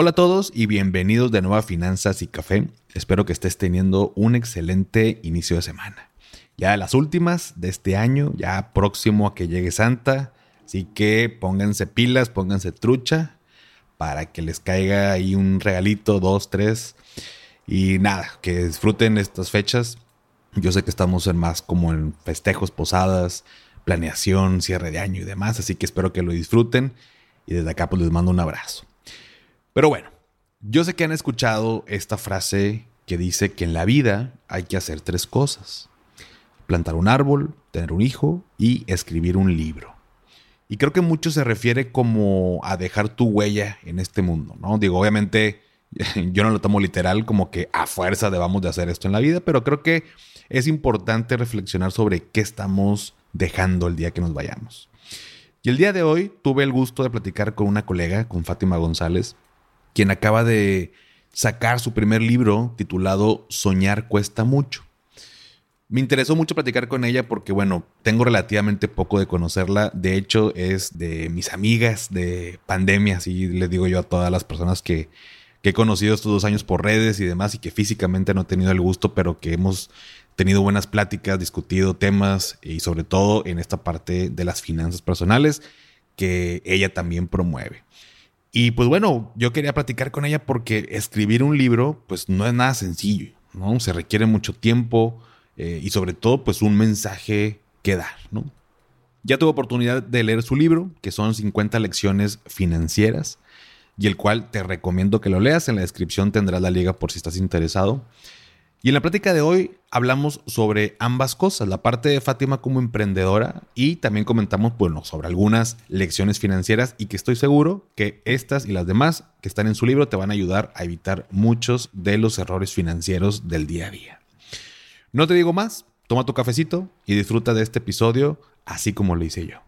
Hola a todos y bienvenidos de nuevo a Finanzas y Café. Espero que estés teniendo un excelente inicio de semana. Ya las últimas de este año, ya próximo a que llegue Santa. Así que pónganse pilas, pónganse trucha para que les caiga ahí un regalito, dos, tres. Y nada, que disfruten estas fechas. Yo sé que estamos en más como en festejos, posadas, planeación, cierre de año y demás. Así que espero que lo disfruten. Y desde acá pues les mando un abrazo. Pero bueno, yo sé que han escuchado esta frase que dice que en la vida hay que hacer tres cosas. Plantar un árbol, tener un hijo y escribir un libro. Y creo que mucho se refiere como a dejar tu huella en este mundo, ¿no? Digo, obviamente yo no lo tomo literal como que a fuerza debamos de hacer esto en la vida, pero creo que es importante reflexionar sobre qué estamos dejando el día que nos vayamos. Y el día de hoy tuve el gusto de platicar con una colega, con Fátima González, quien acaba de sacar su primer libro titulado Soñar cuesta mucho. Me interesó mucho platicar con ella porque, bueno, tengo relativamente poco de conocerla. De hecho, es de mis amigas de pandemia, así les digo yo a todas las personas que, que he conocido estos dos años por redes y demás y que físicamente no he tenido el gusto, pero que hemos tenido buenas pláticas, discutido temas y sobre todo en esta parte de las finanzas personales que ella también promueve. Y pues bueno, yo quería platicar con ella porque escribir un libro pues no es nada sencillo, ¿no? Se requiere mucho tiempo eh, y sobre todo pues un mensaje que dar, ¿no? Ya tuve oportunidad de leer su libro, que son 50 lecciones financieras, y el cual te recomiendo que lo leas. En la descripción tendrás la liga por si estás interesado. Y en la plática de hoy hablamos sobre ambas cosas, la parte de Fátima como emprendedora y también comentamos bueno, sobre algunas lecciones financieras y que estoy seguro que estas y las demás que están en su libro te van a ayudar a evitar muchos de los errores financieros del día a día. No te digo más, toma tu cafecito y disfruta de este episodio así como lo hice yo.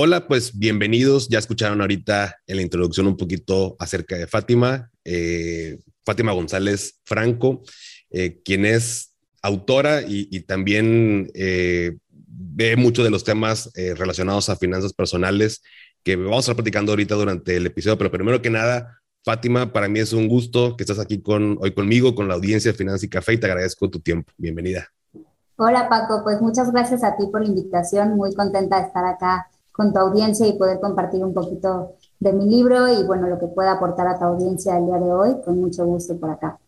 Hola, pues bienvenidos. Ya escucharon ahorita en la introducción un poquito acerca de Fátima, eh, Fátima González Franco, eh, quien es autora y, también eh, ve muchos de los temas relacionados a finanzas personales que vamos a estar platicando ahorita durante el episodio. Pero primero que nada, Fátima, para mí es un gusto que estás aquí con, hoy conmigo, con la audiencia de Finanzas y Café y te agradezco tu tiempo. Bienvenida. Hola Paco, pues muchas gracias a ti por la invitación. Muy contenta de estar acá con tu audiencia y poder compartir un poquito de mi libro y bueno, lo que pueda aportar a tu audiencia el día de hoy, con mucho gusto por acá.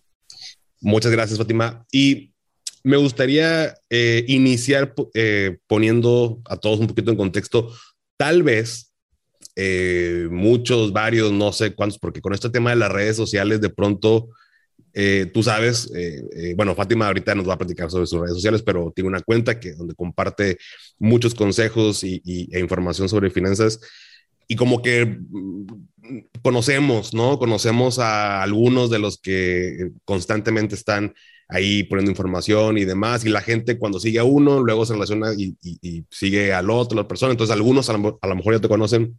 Muchas gracias, Fátima. Y me gustaría eh, iniciar eh, poniendo a todos un poquito en contexto, tal vez eh, muchos, varios, no sé cuántos, porque con este tema de las redes sociales de pronto eh, tú sabes, eh, eh, bueno, Fátima ahorita nos va a platicar sobre sus redes sociales, pero tiene una cuenta que, donde comparte muchos consejos y, e información sobre finanzas. Y como que mm, conocemos, ¿no? Conocemos a algunos de los que constantemente están ahí poniendo información y demás. Y la gente cuando sigue a uno, luego se relaciona y, sigue al otro, a la persona. Entonces algunos a lo mejor ya te conocen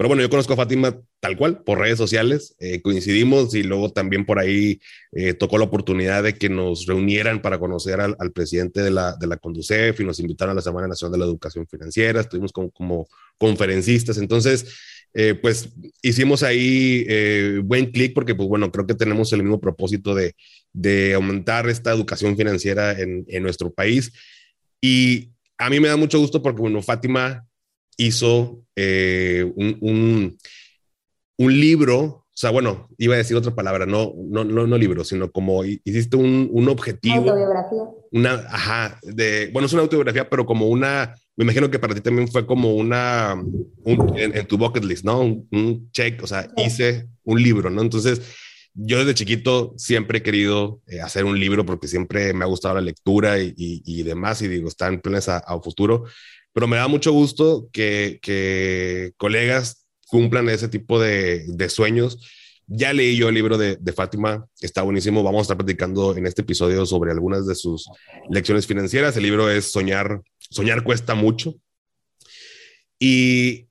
pero bueno, yo conozco a Fátima tal cual, por redes sociales, eh, coincidimos y luego también por ahí eh, tocó la oportunidad de que nos reunieran para conocer al, presidente de la, de la Conducef y nos invitaron a la Semana Nacional de la Educación Financiera, estuvimos como, como conferencistas, entonces... Eh, pues hicimos ahí buen clic porque, pues bueno, creo que tenemos el mismo propósito de, de aumentar esta educación financiera en, en, nuestro país. Y a mí me da mucho gusto porque, bueno, Fátima hizo eh, un, un, libro, o sea, bueno, iba a decir otra palabra, no, no, no, no libro, sino como hiciste un, un objetivo. Autobiografía. Una, ajá, de, bueno, es una autobiografía, pero como una, me imagino que para ti también fue como una, en, tu bucket list, ¿no? Un, check, o sea, hice un libro, ¿no? Entonces, yo desde chiquito siempre he querido eh, hacer un libro porque siempre me ha gustado la lectura y, y, demás, y digo, está en planes a, a futuro pero me da mucho gusto que, que colegas cumplan ese tipo de, de, sueños. Ya leí yo el libro de, de, Fátima, está buenísimo. Vamos a estar platicando en este episodio sobre algunas de sus lecciones financieras. El libro es Soñar, Soñar cuesta mucho. Y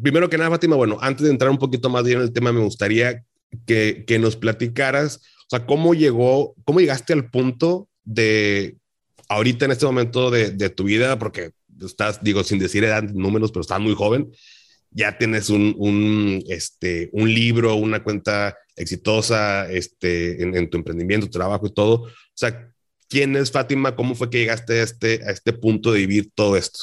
primero que nada, Fátima, bueno, antes de entrar un poquito más bien en el tema, me gustaría que, que nos platicaras, o sea, cómo llegó, cómo llegaste al punto de ahorita en este momento de, de tu vida, porque estás, digo, sin decir edad, números, pero estás muy joven, ya tienes un, un, este, un libro, una cuenta exitosa este, en, en, tu emprendimiento, trabajo y todo. O sea, ¿quién es Fátima? ¿Cómo fue que llegaste a este, a este punto de vivir todo esto?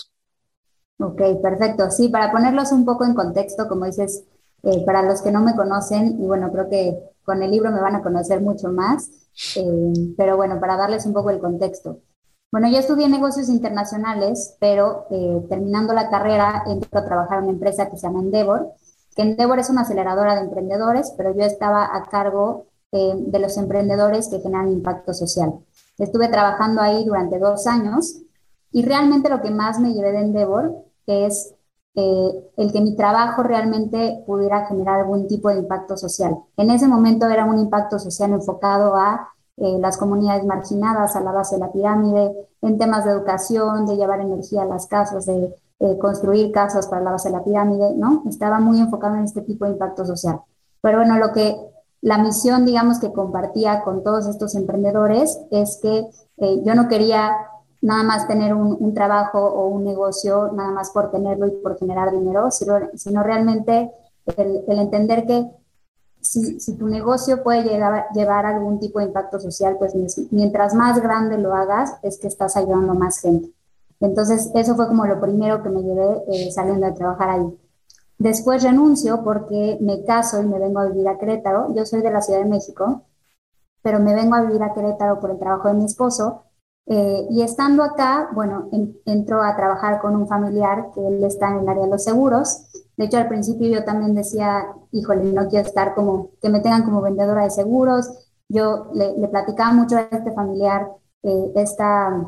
Ok, perfecto. Sí, para ponerlos un poco en contexto, como dices, eh, para los que no me conocen, y bueno, creo que con el libro me van a conocer mucho más, eh, pero bueno, para darles un poco el contexto. Bueno, yo estudié negocios internacionales, pero eh, terminando la carrera entré a trabajar en una empresa que se llama Endeavor, que Endeavor es una aceleradora de emprendedores, pero yo estaba a cargo eh, de los emprendedores que generan impacto social. Estuve trabajando ahí durante dos años y realmente lo que más me llevé de Endeavor es eh, el que mi trabajo realmente pudiera generar algún tipo de impacto social. En ese momento era un impacto social enfocado a eh, las comunidades marginadas a la base de la pirámide, en temas de educación, de llevar energía a las casas, de construir casas para la base de la pirámide, ¿no? Estaba muy enfocado en este tipo de impacto social. Pero bueno, lo que la misión, digamos, que compartía con todos estos emprendedores es que eh, yo no quería nada más tener un, trabajo o un negocio, nada más por tenerlo y por generar dinero, sino, sino realmente el entender que si, tu negocio puede llevar algún tipo de impacto social, pues mientras más grande lo hagas, es que estás ayudando más gente. Entonces, eso fue como lo primero que me llevé eh, saliendo a trabajar ahí. Después renuncio porque me caso y me vengo a vivir a Querétaro. Yo soy de la Ciudad de México, pero me vengo a vivir a Querétaro por el trabajo de mi esposo. Eh, y estando acá, bueno, en, entro a trabajar con un familiar que él está en el área de los seguros de hecho, al principio yo también decía, híjole, no quiero estar como, que me tengan como vendedora de seguros. Yo le, le platicaba mucho a este familiar eh, esta,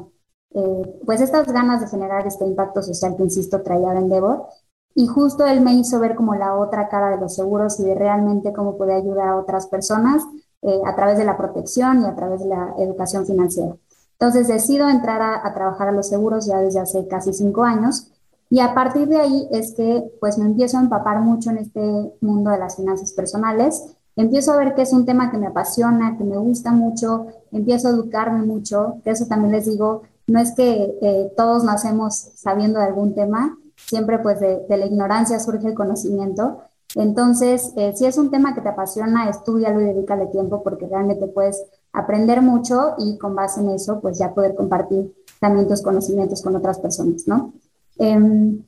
eh, pues estas ganas de generar este impacto social que, insisto, traía Endeavor. Y justo él me hizo ver como la otra cara de los seguros y de realmente cómo puede ayudar a otras personas eh, a través de la protección y a través de la educación financiera. Entonces decido entrar a, a trabajar a los seguros ya desde hace casi cinco años y a partir de ahí es que pues me empiezo a empapar mucho en este mundo de las finanzas personales. Empiezo a ver que es un tema que me apasiona, que me gusta mucho, empiezo a educarme mucho, que eso también les digo, no es que eh, todos nacemos sabiendo de algún tema, siempre pues de, la ignorancia surge el conocimiento. Entonces, eh, si es un tema que te apasiona, estudialo y dedícale tiempo porque realmente puedes aprender mucho y con base en eso, pues ya poder compartir también tus conocimientos con otras personas, ¿no? Em,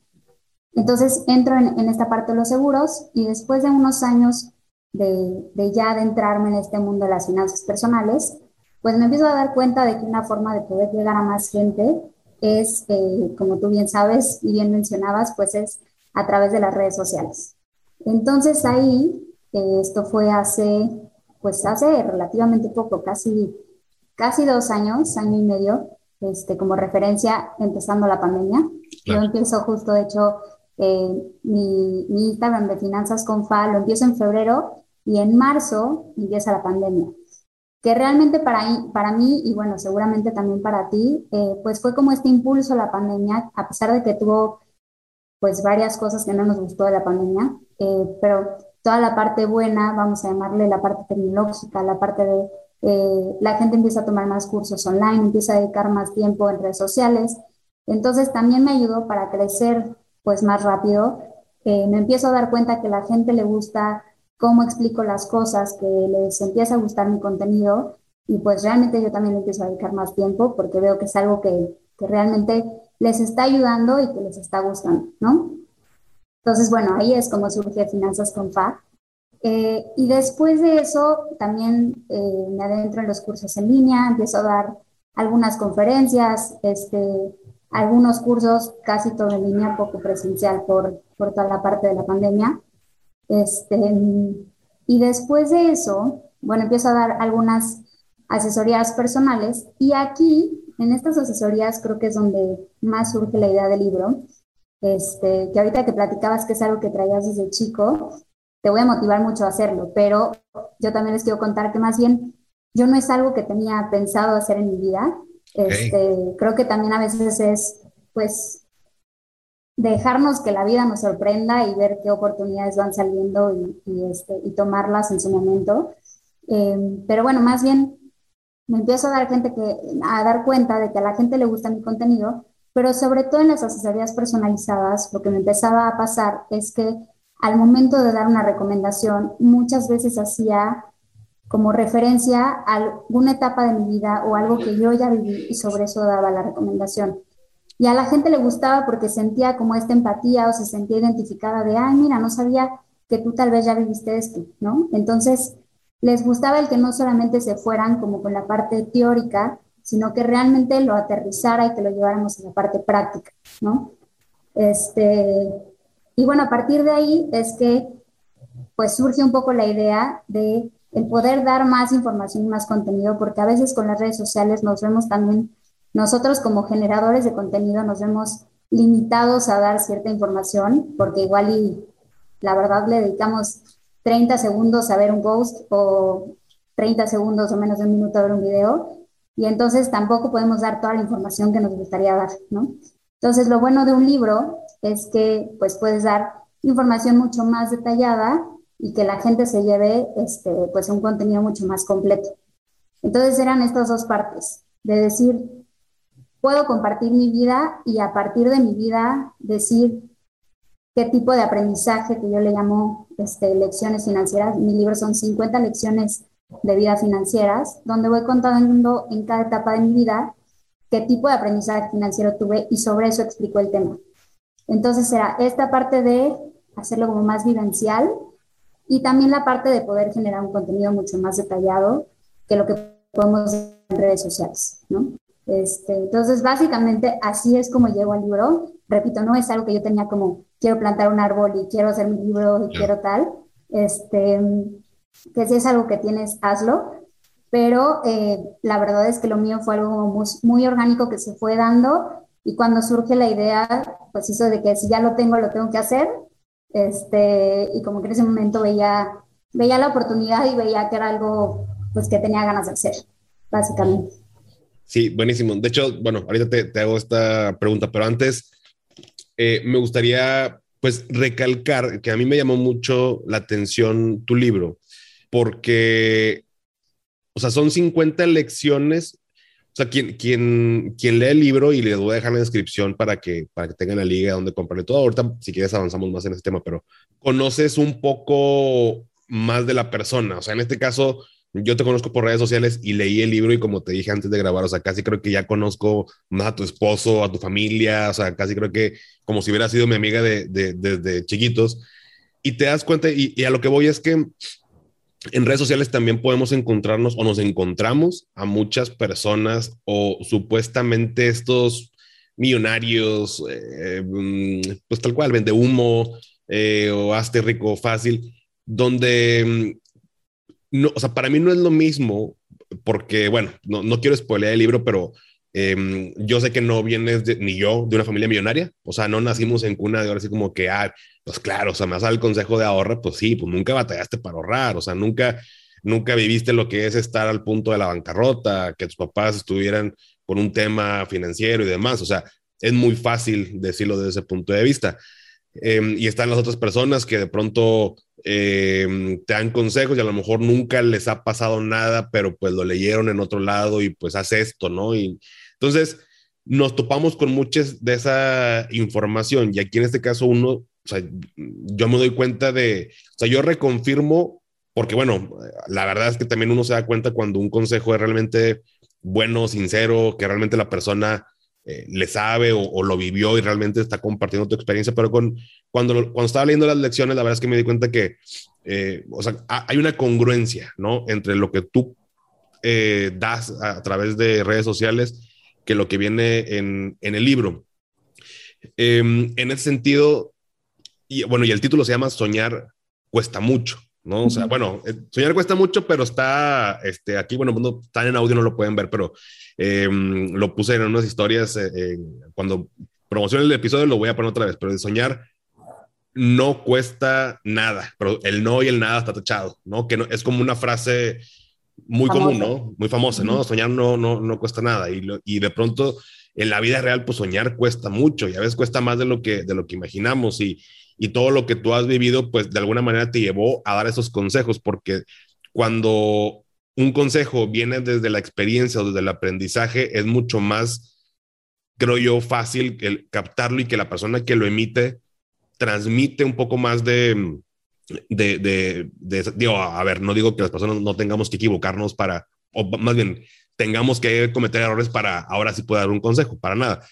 entonces entro en, esta parte de los seguros y después de unos años de, de, ya adentrarme en este mundo de las finanzas personales, pues me empiezo a dar cuenta de que una forma de poder llegar a más gente es, eh, como tú bien sabes y bien mencionabas, pues es a través de las redes sociales. Entonces ahí, eh, esto fue hace, pues hace relativamente poco, casi, casi dos años, año y medio, este, como referencia empezando la pandemia. Yo empiezo justo, de hecho, eh, mi, mi, Instagram de Finanzas con FA lo empiezo en febrero y en marzo empieza la pandemia. Que realmente para, para mí, y bueno, seguramente también para ti, eh, pues fue como este impulso a la pandemia, a pesar de que tuvo pues varias cosas que no nos gustó de la pandemia, eh, pero toda la parte buena, vamos a llamarle la parte tecnológica, la parte de eh, la gente empieza a tomar más cursos online, empieza a dedicar más tiempo en redes sociales. Entonces también me ayudó para crecer pues más rápido. Eh, me empiezo a dar cuenta que la gente le gusta cómo explico las cosas, que les empieza a gustar mi contenido y pues realmente yo también empiezo a dedicar más tiempo porque veo que es algo que, que realmente les está ayudando y que les está gustando, ¿no? Entonces, bueno, ahí es como surge Finanzas con FA. Eh, y después de eso, también eh, me adentro en los cursos en línea, empiezo a dar algunas conferencias, este, algunos cursos, casi todo en línea, poco presencial por, por toda la parte de la pandemia. Este, y después de eso, bueno, empiezo a dar algunas asesorías personales y aquí, en estas asesorías, creo que es donde más surge la idea del libro. Este, que ahorita que platicabas que es algo que traías desde chico, te voy a motivar mucho a hacerlo, pero yo también les quiero contar que más bien yo no es algo que tenía pensado hacer en mi vida. Este, creo que también a veces es, pues, dejarnos que la vida nos sorprenda y ver qué oportunidades van saliendo y, este, y tomarlas en su momento. Eh, pero bueno, más bien me empiezo a dar, gente que, a dar cuenta de que a la gente le gusta mi contenido, pero sobre todo en las asesorías personalizadas, lo que me empezaba a pasar es que al momento de dar una recomendación, muchas veces hacía como referencia a alguna etapa de mi vida o algo que yo ya viví y sobre eso daba la recomendación. Y a la gente le gustaba porque sentía como esta empatía o se sentía identificada de, ay, mira, no sabía que tú tal vez ya viviste esto, ¿no? Entonces, les gustaba el que no solamente se fueran como con la parte teórica, sino que realmente lo aterrizara y que lo lleváramos a la parte práctica, ¿no? Este, y bueno, a partir de ahí es que pues surge un poco la idea de el poder dar más información y más contenido, porque a veces con las redes sociales nos vemos también, nosotros como generadores de contenido nos vemos limitados a dar cierta información, porque igual y la verdad le dedicamos 30 segundos a ver un post o 30 segundos o menos de un minuto a ver un video, y entonces tampoco podemos dar toda la información que nos gustaría dar, ¿no? Entonces, lo bueno de un libro es que pues puedes dar información mucho más detallada y que la gente se lleve este, pues un contenido mucho más completo. Entonces eran estas dos partes, de decir, puedo compartir mi vida y a partir de mi vida decir qué tipo de aprendizaje que yo le llamo este, lecciones financieras. Mi libro son 50 lecciones de vida financieras, donde voy contando en cada etapa de mi vida qué tipo de aprendizaje financiero tuve y sobre eso explico el tema. Entonces será esta parte de hacerlo como más vivencial y también la parte de poder generar un contenido mucho más detallado que lo que podemos en redes sociales, ¿no? Este, entonces, básicamente, así es como llego al libro. Repito, no es algo que yo tenía como, quiero plantar un árbol y quiero hacer mi libro y quiero tal. Este, que si es algo que tienes, hazlo. Pero eh, la verdad es que lo mío fue algo muy, muy orgánico que se fue dando y cuando surge la idea, pues eso de que si ya lo tengo, lo tengo que hacer, este, y como que en ese momento veía, veía la oportunidad y veía que era algo pues, que tenía ganas de hacer, básicamente. Sí, buenísimo. De hecho, bueno, ahorita te, te hago esta pregunta, pero antes eh, me gustaría pues recalcar que a mí me llamó mucho la atención tu libro, porque, o sea, son 50 lecciones o sea, quien, quien, quien lee el libro y le voy a dejar la descripción para que, para que tengan la liga donde comprarle todo. Ahorita, si quieres, avanzamos más en ese tema, pero conoces un poco más de la persona. O sea, en este caso, yo te conozco por redes sociales y leí el libro y como te dije antes de grabar, o sea, casi creo que ya conozco más a tu esposo, a tu familia, o sea, casi creo que como si hubiera sido mi amiga de, desde chiquitos. Y te das cuenta, y, y, a lo que voy es que en redes sociales también podemos encontrarnos o nos encontramos a muchas personas o supuestamente estos millonarios, eh, mm, pues tal cual, vende humo eh, o hazte rico fácil, donde, mm, no, o sea, para mí no es lo mismo, porque, bueno, no, no quiero spoilear el libro, pero Em, yo sé que no vienes ni yo de una familia millonaria, o sea, no nacimos en cuna de ahora así como que, ah, pues claro, o sea, me dado el consejo de ahorrar, pues sí, pues nunca batallaste para ahorrar, o sea, nunca, nunca viviste lo que es estar al punto de la bancarrota, que tus papás estuvieran con un tema financiero y demás, o sea, es muy fácil decirlo desde ese punto de vista. Em, y están las otras personas que de pronto em, te dan consejos y a lo mejor nunca les ha pasado nada, pero pues lo leyeron en otro lado y pues hace esto, ¿no? Y, entonces, nos topamos con muchas de esa información y aquí en este caso uno, o sea, yo me doy cuenta de, o sea, yo reconfirmo, porque bueno, la verdad es que también uno se da cuenta cuando un consejo es realmente bueno, sincero, que realmente la persona eh, le sabe o, lo vivió y realmente está compartiendo tu experiencia, pero con, cuando, cuando estaba leyendo las lecciones, la verdad es que me di cuenta que, eh, o sea, hay una congruencia, ¿no? Entre lo que tú eh, das a, través de redes sociales que lo que viene en, en el libro. Em, en ese sentido, y bueno, y el título se llama Soñar cuesta mucho, ¿no? O sea, bueno, eh, soñar cuesta mucho, pero está este, aquí, bueno, cuando están en audio no lo pueden ver, pero em, lo puse en unas historias. Eh, cuando promocione el episodio lo voy a poner otra vez, pero de soñar no cuesta nada, pero el no y el nada está tachado, ¿no? Que no, es como una frase muy común, ¿no? Muy famosa, ¿no? Soñar no, no, no cuesta nada y, y de pronto en la vida real, pues soñar cuesta mucho y a veces cuesta más de lo que, de lo que imaginamos y, y todo lo que tú has vivido, pues de alguna manera te llevó a dar esos consejos, porque cuando un consejo viene desde la experiencia o desde el aprendizaje, es mucho más, creo yo, fácil el captarlo y que la persona que lo emite transmite un poco más de, de, de, de, digo, a ver, no digo que las personas no tengamos que equivocarnos para, o más bien, tengamos que cometer errores para ahora sí pueda dar un consejo, para nada.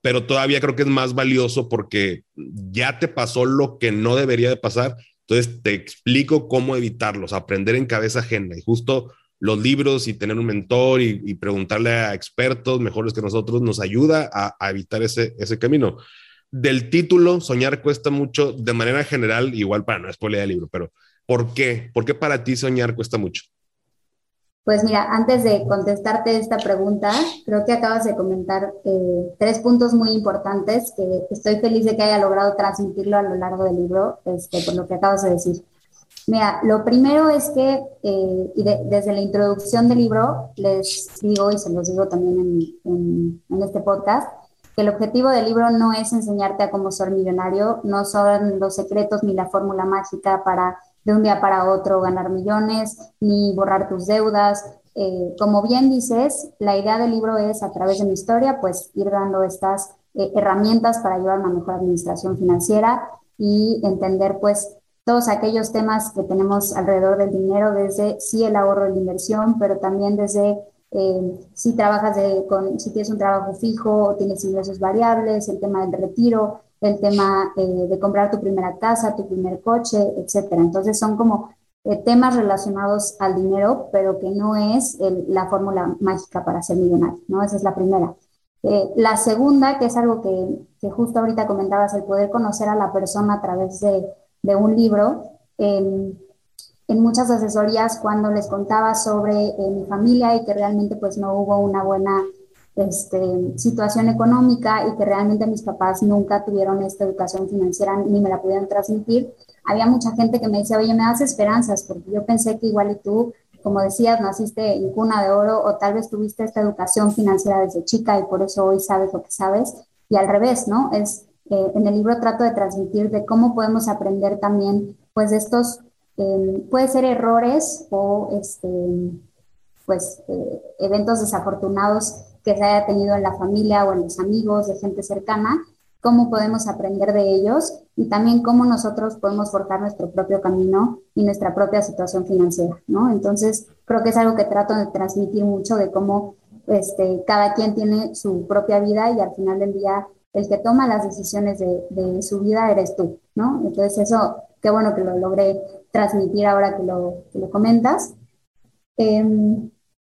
Pero todavía creo que es más valioso porque ya te pasó lo que no debería de pasar, entonces te explico cómo evitarlos, aprender en cabeza ajena y justo los libros y tener un mentor y, preguntarle a expertos mejores que nosotros nos ayuda a, a, evitar ese, ese camino. Del título, soñar cuesta mucho de manera general, igual para no spoiler el libro, pero ¿por qué? ¿Por qué para ti soñar cuesta mucho? Pues mira, antes de contestarte esta pregunta, creo que acabas de comentar eh, tres puntos muy importantes que estoy feliz de que haya logrado transmitirlo a lo largo del libro, este, por lo que acabas de decir. Mira, lo primero es que, eh, y desde la introducción del libro, les digo, y se los digo también en, en este podcast, que el objetivo del libro no es enseñarte a cómo ser millonario, no son los secretos ni la fórmula mágica para de un día para otro ganar millones, ni borrar tus deudas. Eh, como bien dices, la idea del libro es, a través de mi historia, pues ir dando estas eh, herramientas para llevar una mejor administración financiera y entender, pues, todos aquellos temas que tenemos alrededor del dinero, desde sí el ahorro de la inversión, pero también desde eh, si trabajas de, con, si tienes un trabajo fijo tienes ingresos variables, el tema del retiro, el tema eh, de comprar tu primera casa, tu primer coche, etcétera. Entonces son como eh, temas relacionados al dinero, pero que no es la fórmula mágica para ser millonario, ¿no? Esa es la primera. Eh, la segunda, que es algo que, que, justo ahorita comentabas, el poder conocer a la persona a través de, de un libro. En muchas asesorías, cuando les contaba sobre mi familia y que realmente pues no hubo una buena este, situación económica y que realmente mis papás nunca tuvieron esta educación financiera ni me la pudieron transmitir, había mucha gente que me decía, oye, me das esperanzas, porque yo pensé que igual y tú, como decías, naciste en cuna de oro o tal vez tuviste esta educación financiera desde chica y por eso hoy sabes lo que sabes. Y al revés, ¿no? Es, eh, en el libro trato de transmitir de cómo podemos aprender también, pues, estos, eh, puede ser errores o, este, pues, eh, eventos desafortunados que se haya tenido en la familia o en los amigos, de gente cercana, cómo podemos aprender de ellos y también cómo nosotros podemos forjar nuestro propio camino y nuestra propia situación financiera, ¿no? Entonces, creo que es algo que trato de transmitir mucho de cómo este, cada quien tiene su propia vida y al final del día el que toma las decisiones de, de su vida eres tú, ¿no? Entonces, eso, qué bueno que lo logré transmitir ahora que lo, que lo comentas. Eh,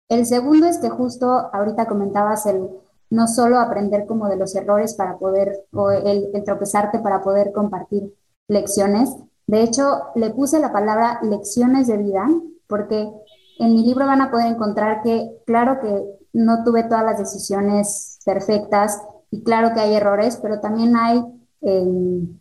el segundo es que justo ahorita comentabas el no solo aprender como de los errores para poder, o el, tropezarte para poder compartir lecciones. De hecho, le puse la palabra lecciones de vida porque en mi libro van a poder encontrar que, claro que no tuve todas las decisiones perfectas y claro que hay errores, pero también hay em,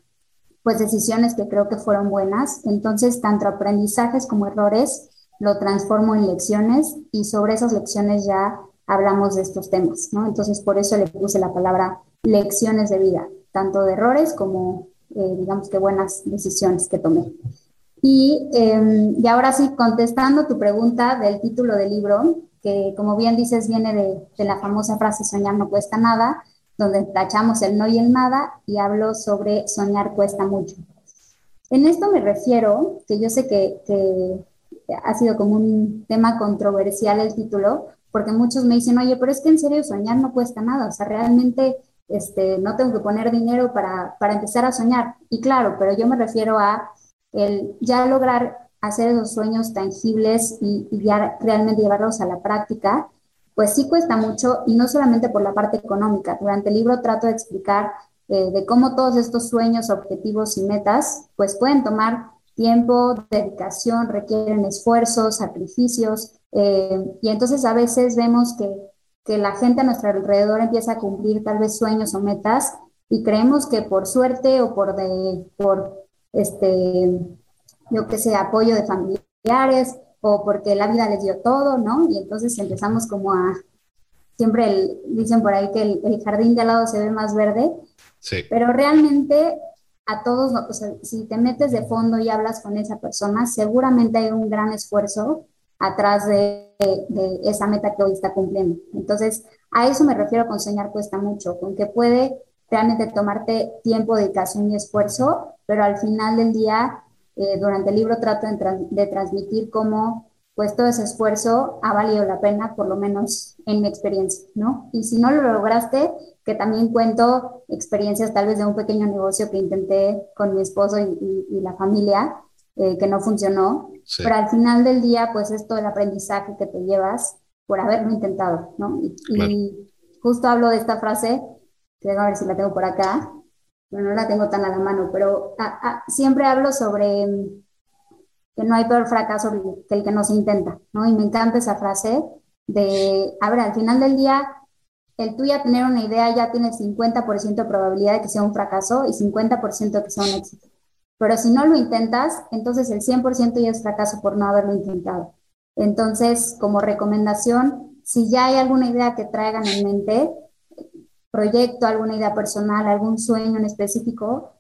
pues decisiones que creo que fueron buenas. Entonces, tanto aprendizajes como errores lo transformo en lecciones y sobre esas lecciones ya hablamos de estos temas, ¿no? Entonces, por eso le puse la palabra lecciones de vida, tanto de errores como, eh, digamos que buenas decisiones que tomé. Y, eh, y, ahora sí, contestando tu pregunta del título del libro, que como bien dices, viene de, de la famosa frase soñar no cuesta nada, donde tachamos el no y el nada, y hablo sobre soñar cuesta mucho. En esto me refiero, que yo sé que, que ha sido como un tema controversial el título, porque muchos me dicen, oye, pero es que en serio soñar no cuesta nada, o sea, realmente este, no tengo que poner dinero para, para empezar a soñar. Y claro, pero yo me refiero a el ya lograr hacer esos sueños tangibles y, ya realmente llevarlos a la práctica, pues sí cuesta mucho y no solamente por la parte económica. Durante el libro trato de explicar eh, de cómo todos estos sueños, objetivos y metas, pues pueden tomar tiempo, dedicación, requieren esfuerzos, sacrificios, eh, y entonces a veces vemos que, que la gente a nuestro alrededor empieza a cumplir tal vez sueños o metas y creemos que por suerte o por, de, por este, yo qué sé, apoyo de familiares o porque la vida les dio todo, ¿no? Y entonces empezamos como a, siempre dicen por ahí que el, jardín de al lado se ve más verde, sí. pero realmente a todos, o sea, si te metes de fondo y hablas con esa persona, seguramente hay un gran esfuerzo atrás de, de, esa meta que hoy está cumpliendo. Entonces, a eso me refiero con soñar cuesta mucho, con que puede realmente tomarte tiempo, dedicación y esfuerzo, pero al final del día, eh, durante el libro trato de, de transmitir cómo pues todo ese esfuerzo ha valido la pena, por lo menos en mi experiencia, ¿no? Y si no lo lograste, que también cuento experiencias tal vez de un pequeño negocio que intenté con mi esposo y, la familia, eh, que no funcionó, pero al final del día, pues es todo el aprendizaje que te llevas por haberlo intentado, ¿no? Y, justo hablo de esta frase, que a ver si la tengo por acá, pero no la tengo tan a la mano, pero siempre hablo sobre que no hay peor fracaso que el que no se intenta, ¿no? Y me encanta esa frase de, a al final del día, el tú ya tener una idea ya tiene 50% de probabilidad de que sea un fracaso y 50% de que sea un éxito. Pero si no lo intentas, entonces el 100% ya es fracaso por no haberlo intentado. Entonces, como recomendación, si ya hay alguna idea que traigan en mente, proyecto, alguna idea personal, algún sueño en específico,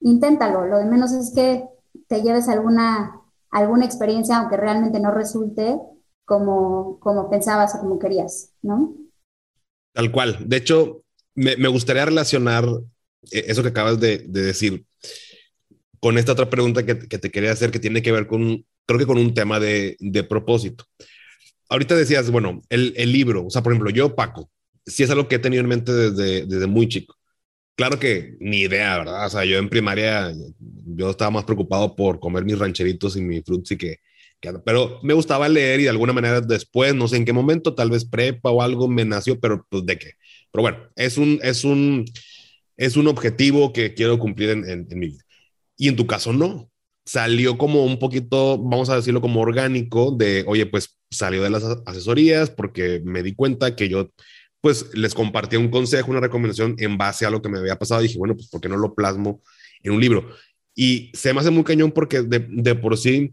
inténtalo. Lo de menos es que te lleves alguna alguna experiencia, aunque realmente no resulte como, como pensabas o como querías, ¿no? Tal cual. De hecho, me, me gustaría relacionar eh, eso que acabas de, de, decir con esta otra pregunta que, que, te quería hacer que tiene que ver con, creo que con un tema de, de propósito. Ahorita decías, bueno, el, el, libro, o sea, por ejemplo, yo, Paco, sí es algo que he tenido en mente desde, desde muy chico. Claro que ni idea, ¿verdad? O sea, yo en primaria yo estaba más preocupado por comer mis rancheritos y mi frutzi que, que, pero me gustaba leer y de alguna manera después, no sé en qué momento, tal vez prepa o algo me nació, pero pues de qué. Pero bueno, es un, es un, es un objetivo que quiero cumplir en, en, mi vida. Y en tu caso no. Salió como un poquito, vamos a decirlo como orgánico, de, oye, pues salió de las asesorías porque me di cuenta que yo pues les compartí un consejo, una recomendación en base a lo que me había pasado. Y dije, bueno, pues ¿por qué no lo plasmo en un libro? Y se me hace muy cañón porque de, de por sí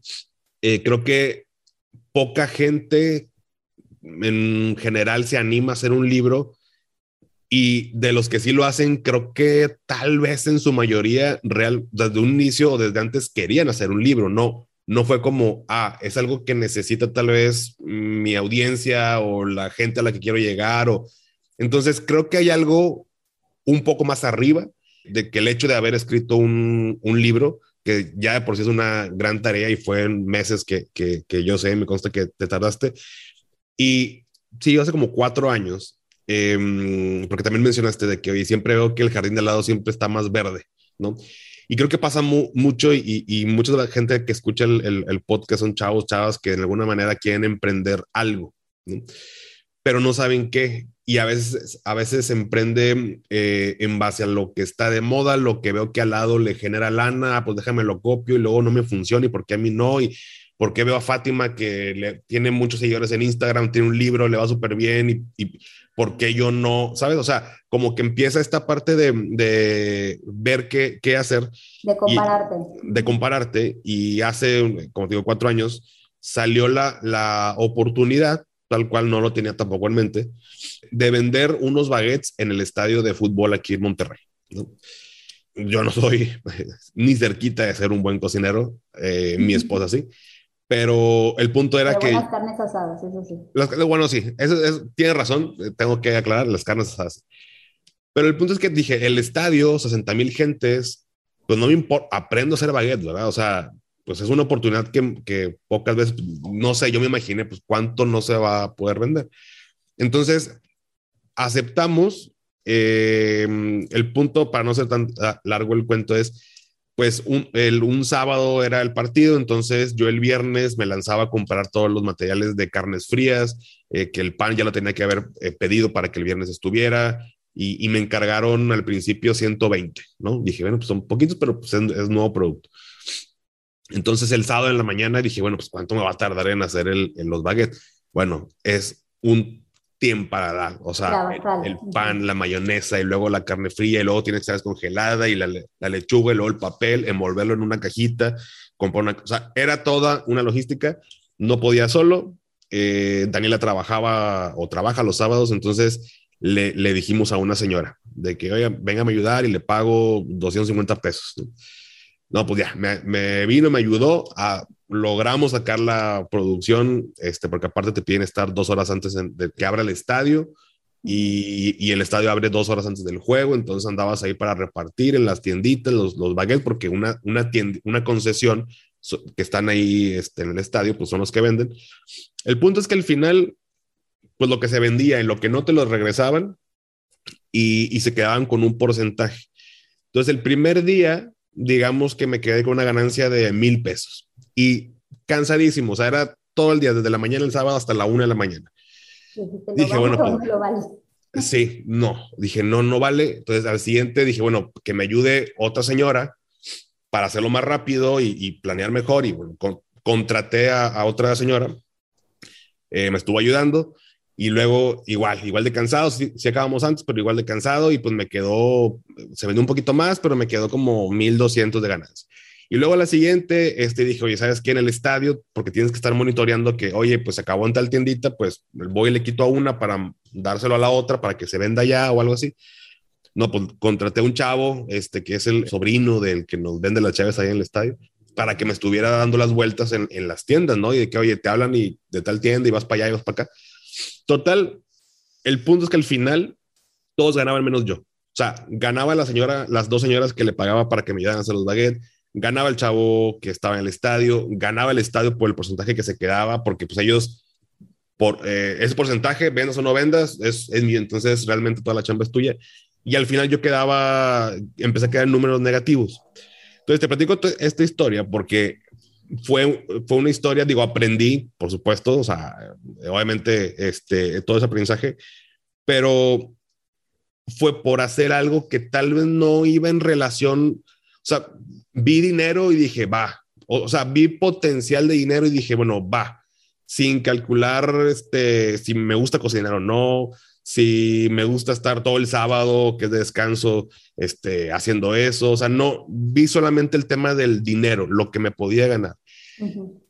eh, creo que poca gente en general se anima a hacer un libro y de los que sí lo hacen, creo que tal vez en su mayoría real, desde un inicio o desde antes querían hacer un libro, no, no fue como, ah, es algo que necesita tal vez mi audiencia o la gente a la que quiero llegar o entonces creo que hay algo un poco más arriba de que el hecho de haber escrito un, un libro, que ya de por sí es una gran tarea y fue en meses que, que, que yo sé, me consta que te tardaste. Y sí, yo hace como cuatro años, eh, porque también mencionaste de que hoy siempre veo que el jardín de al lado siempre está más verde, ¿no? Y creo que pasa mu mucho y, y, mucha de la gente que escucha el, podcast son chavos, chavas que de alguna manera quieren emprender algo, pero no saben qué y a veces, a veces emprende eh, en base a lo que está de moda, lo que veo que al lado le genera lana, pues déjame lo copio y luego no me funciona y por qué a mí no, y por qué veo a Fátima que tiene muchos seguidores en Instagram, tiene un libro, le va súper bien y por qué yo no, ¿sabes? O sea, como que empieza esta parte de, de ver qué, qué, hacer. De compararte. Y, de compararte y hace, como digo, cuatro años salió la, la oportunidad tal cual no lo tenía tampoco en mente, de vender unos baguettes en el estadio de fútbol aquí en Monterrey. ¿no? Yo no soy ni cerquita de ser un buen cocinero, eh, mi esposa sí, pero el punto era que... Las carnes asadas, eso sí. Las, bueno, sí, eso, eso, tiene razón, tengo que aclarar, las carnes asadas. Pero el punto es que dije, el estadio, 60 mil gentes, pues no me importa, aprendo a hacer baguettes, ¿verdad? O sea, pues es una oportunidad que, que, pocas veces, no sé, yo me imaginé, pues cuánto no se va a poder vender. Entonces, aceptamos. Eh, el punto, para no ser tan largo el cuento, es, pues un, el, un sábado era el partido, entonces yo el viernes me lanzaba a comprar todos los materiales de carnes frías, eh, que el pan ya lo tenía que haber eh, pedido para que el viernes estuviera, y, me encargaron al principio 120, ¿no? Dije, bueno, pues son poquitos, pero pues es, es nuevo producto. Entonces el sábado en la mañana dije, bueno, pues cuánto me va a tardar en hacer el, en los baguettes. Bueno, es un dar, O sea, el, pan, la mayonesa y luego la carne fría y luego tiene que estar descongelada y la, la, lechuga y luego el papel, envolverlo en una cajita, comprar una... O sea, era toda una logística. No podía solo. Eh, Daniela trabajaba o trabaja los sábados, entonces le, le, dijimos a una señora de que, oiga, venga a ayudar y le pago 250 pesos. No, pues ya, me, me vino, me ayudó a logramos sacar la producción, este, porque aparte te piden estar dos horas antes de que abra el estadio y, el estadio abre dos horas antes del juego, entonces andabas ahí para repartir en las tienditas los, los baguettes, porque una, una, una concesión que están ahí este, en el estadio, pues son los que venden. El punto es que al final, pues lo que se vendía y lo que no te lo regresaban y, y se quedaban con un porcentaje. Entonces el primer día, digamos que me quedé con una ganancia de mil pesos y cansadísimo, o sea, era todo el día, desde la mañana el sábado hasta la una de la mañana. dije, bueno, pues, sí, no, dije, no, no vale. Entonces al siguiente dije, bueno, que me ayude otra señora para hacerlo más rápido y, planear mejor. Y bueno, contraté a, otra señora, eh, me estuvo ayudando. Y luego, igual, igual de cansado, sí, acabamos antes, pero igual de cansado, y pues me quedó, se vendió un poquito más, pero me quedó como 1200 de ganancia. Y luego a la siguiente, este, dije, oye, ¿sabes qué? En el estadio, porque tienes que estar monitoreando que, oye, pues acabó en tal tiendita, pues voy y le quito a una para dárselo a la otra para que se venda ya o algo así. No, pues contraté a un chavo, este, que es el sobrino del que nos vende las chaves ahí en el estadio, para que me estuviera dando las vueltas en, en las tiendas, ¿no? Y de que, oye, te hablan y de tal tienda y vas para allá y vas para acá. Total, el punto es que al final todos ganaban menos yo. O sea, ganaba la señora, las dos señoras que le pagaba para que me ayudaran a hacer los baguettes, ganaba el chavo que estaba en el estadio, ganaba el estadio por el porcentaje que se quedaba, porque pues ellos, por eh, ese porcentaje, vendas o no vendas, es, es entonces realmente toda la chamba es tuya. Y al final yo quedaba, empecé a quedar en números negativos. Entonces te platico esta historia porque fue, fue una historia, digo, aprendí, por supuesto, o sea, obviamente, este, todo ese aprendizaje, pero fue por hacer algo que tal vez no iba en relación, sea, vi dinero y dije, va. O, sea, vi potencial de dinero y dije, bueno, va. Sin calcular este, si me gusta cocinar o no, si me gusta estar todo el sábado, que es de descanso, este, haciendo eso. O sea, no vi solamente el tema del dinero, lo que me podía ganar.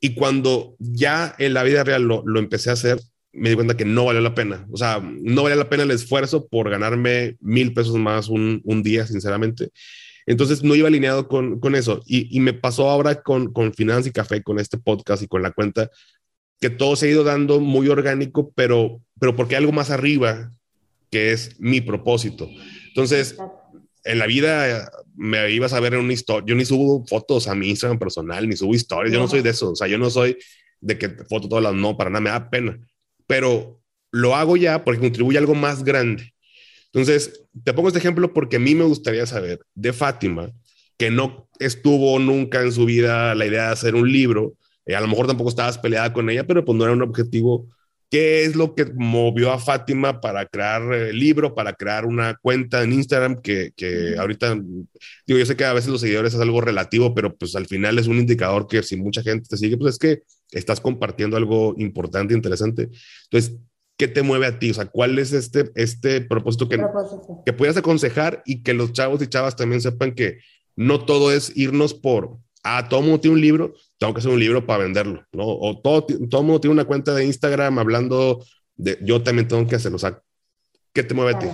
Y cuando ya en la vida real lo, lo, empecé a hacer, me di cuenta que no valió la pena. O sea, no valía la pena el esfuerzo por ganarme mil pesos más un, un día, sinceramente. Entonces no iba alineado con, con eso. Y, y, me pasó ahora con, con Finanza y Café, con este podcast y con la cuenta, que todo se ha ido dando muy orgánico, pero, pero porque hay algo más arriba, que es mi propósito. Entonces, en la vida me ibas a ver en una historia. Yo ni subo fotos a mi Instagram personal, ni subo historias. Yo no soy de eso. O sea, yo no soy de que foto todas las no, para nada, me da pena. Pero lo hago ya porque contribuye a algo más grande. Entonces, te pongo este ejemplo porque a mí me gustaría saber de Fátima, que no estuvo nunca en su vida la idea de hacer un libro, eh, a lo mejor tampoco estabas peleada con ella, pero pues no era un objetivo. ¿Qué es lo que movió a Fátima para crear el libro, para crear una cuenta en Instagram que, que ahorita, digo, yo sé que a veces los seguidores es algo relativo, pero pues al final es un indicador que si mucha gente te sigue, pues es que estás compartiendo algo importante, interesante. Entonces, ¿qué te mueve a ti? O sea, ¿cuál es este, este propósito que, que puedas aconsejar y que los chavos y chavas también sepan que no todo es irnos por, ah, todo mundo tiene un libro, tengo que hacer un libro para venderlo, ¿no? O todo, todo mundo tiene una cuenta de Instagram hablando de, yo también tengo que hacerlo. O sea, ¿qué te mueve a ti?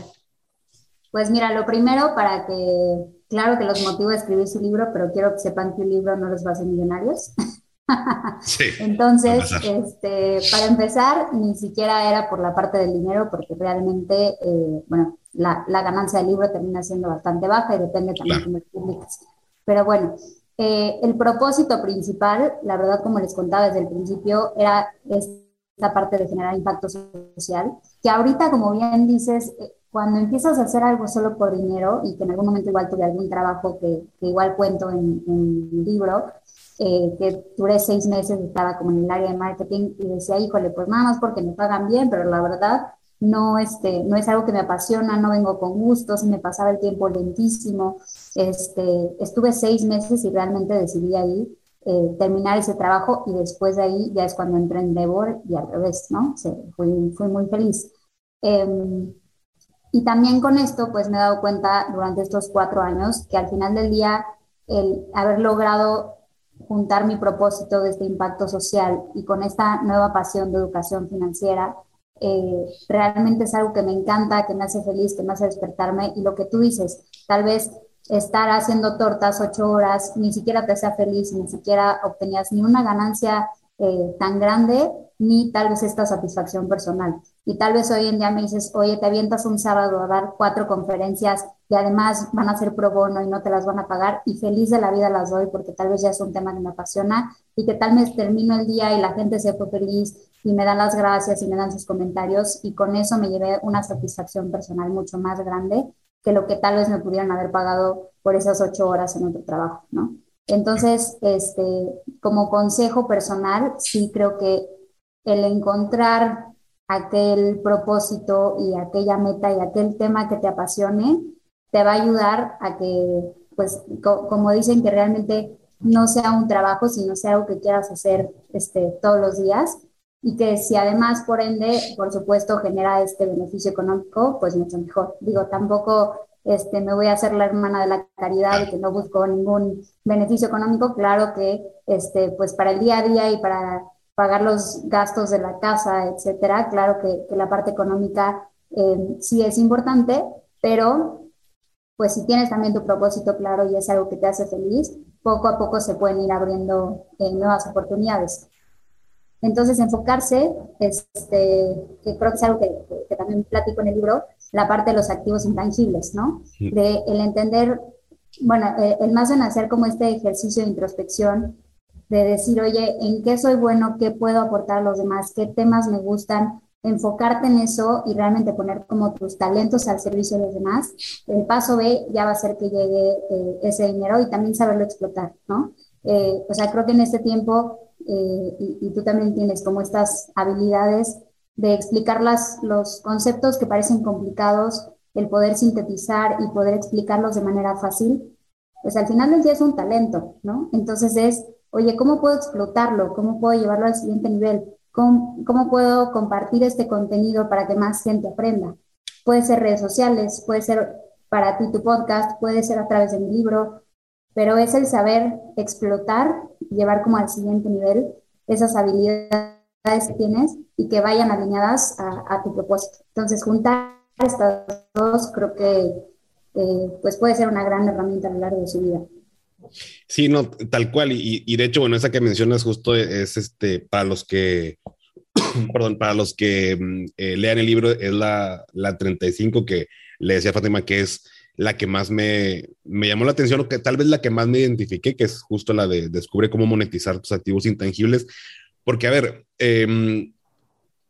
Pues mira, lo primero para que, claro que los motivo a escribir su libro, pero quiero que sepan que un libro no los va a hacer millonarios. Entonces, este, para empezar, ni siquiera era por la parte del dinero, porque realmente, eh, bueno, la, la, ganancia del libro termina siendo bastante baja y depende también de cómo publicas. Pero bueno, eh, el propósito principal, la verdad, como les contaba desde el principio, era esta parte de generar impacto social, que ahorita, como bien dices, eh, cuando empiezas a hacer algo solo por dinero y que en algún momento igual tuve algún trabajo que, que igual cuento en, en mi libro, eh, que duré seis meses, estaba como en el área de marketing y decía, híjole, pues nada más porque me pagan bien, pero la verdad no, este, no es algo que me apasiona, no vengo con gusto, se me pasaba el tiempo lentísimo. Este, estuve seis meses y realmente decidí ahí eh, terminar ese trabajo y después de ahí ya es cuando entré en Devor y al revés, ¿no? fui, fui muy feliz. Em, y también con esto, pues me he dado cuenta durante estos cuatro años que al final del día, el haber logrado juntar mi propósito de este impacto social y con esta nueva pasión de educación financiera, eh, realmente es algo que me encanta, que me hace feliz, que me hace despertarme. Y lo que tú dices, tal vez estar haciendo tortas ocho horas, ni siquiera te hacía feliz, ni siquiera obtenías ni una ganancia eh, tan grande, ni tal vez esta satisfacción personal. Y tal vez hoy en día me dices, oye, te avientas un sábado a dar cuatro conferencias y además van a ser pro bono y no te las van a pagar y feliz de la vida las doy porque tal vez ya es un tema que me apasiona y que tal vez termino el día y la gente se fue feliz y me dan las gracias y me dan sus comentarios y con eso me llevé una satisfacción personal mucho más grande que lo que tal vez me pudieran haber pagado por esas ocho horas en otro trabajo, ¿no? Entonces, este, como consejo personal, sí creo que el encontrar aquel propósito y aquella meta y aquel tema que te apasione, te va a ayudar a que, pues, como dicen, que realmente no sea un trabajo, sino sea algo que quieras hacer este, todos los días y que si además, por ende, por supuesto, genera este beneficio económico, pues mucho mejor. Digo, tampoco este, me voy a hacer la hermana de la caridad y que no busco ningún beneficio económico. Claro que, este, pues para el día a día y para pagar los gastos de la casa, etcétera. Claro que, la parte económica eh, sí es importante, pero pues si tienes también tu propósito claro y es algo que te hace feliz, poco a poco se pueden ir abriendo eh, nuevas oportunidades. Entonces, enfocarse, este, que creo que es algo que, que, también platico en el libro, la parte de los activos intangibles, ¿no? De el entender, bueno, eh, el más en hacer como este ejercicio de introspección de decir, oye, ¿en qué soy bueno? ¿Qué puedo aportar a los demás? ¿Qué temas me gustan? Enfocarte en eso y realmente poner como tus talentos al servicio de los demás. El paso B ya va a ser que llegue eh, ese dinero y también saberlo explotar, ¿no? Eh, o sea, creo que en este tiempo, eh, y, tú también tienes como estas habilidades de explicar las, los conceptos que parecen complicados, el poder sintetizar y poder explicarlos de manera fácil, pues al final del día es un talento, ¿no? Entonces es oye, ¿cómo puedo explotarlo? ¿Cómo puedo llevarlo al siguiente nivel? ¿Cómo, puedo compartir este contenido para que más gente aprenda? Puede ser redes sociales, puede ser para ti tu podcast, puede ser a través de mi libro, pero es el saber explotar, llevar como al siguiente nivel esas habilidades que tienes y que vayan alineadas a, tu propósito. Entonces, juntar estas dos creo que eh, pues puede ser una gran herramienta a lo largo de su vida. Sí, no, tal cual. Y, de hecho, bueno, esa que mencionas justo es este, para los que, perdón, para los que mm, eh, lean el libro, es la, la 35 que le decía Fátima que es la que más me, me, llamó la atención o que tal vez la que más me identifiqué, que es justo la de descubre cómo monetizar tus activos intangibles. Porque, a ver, em,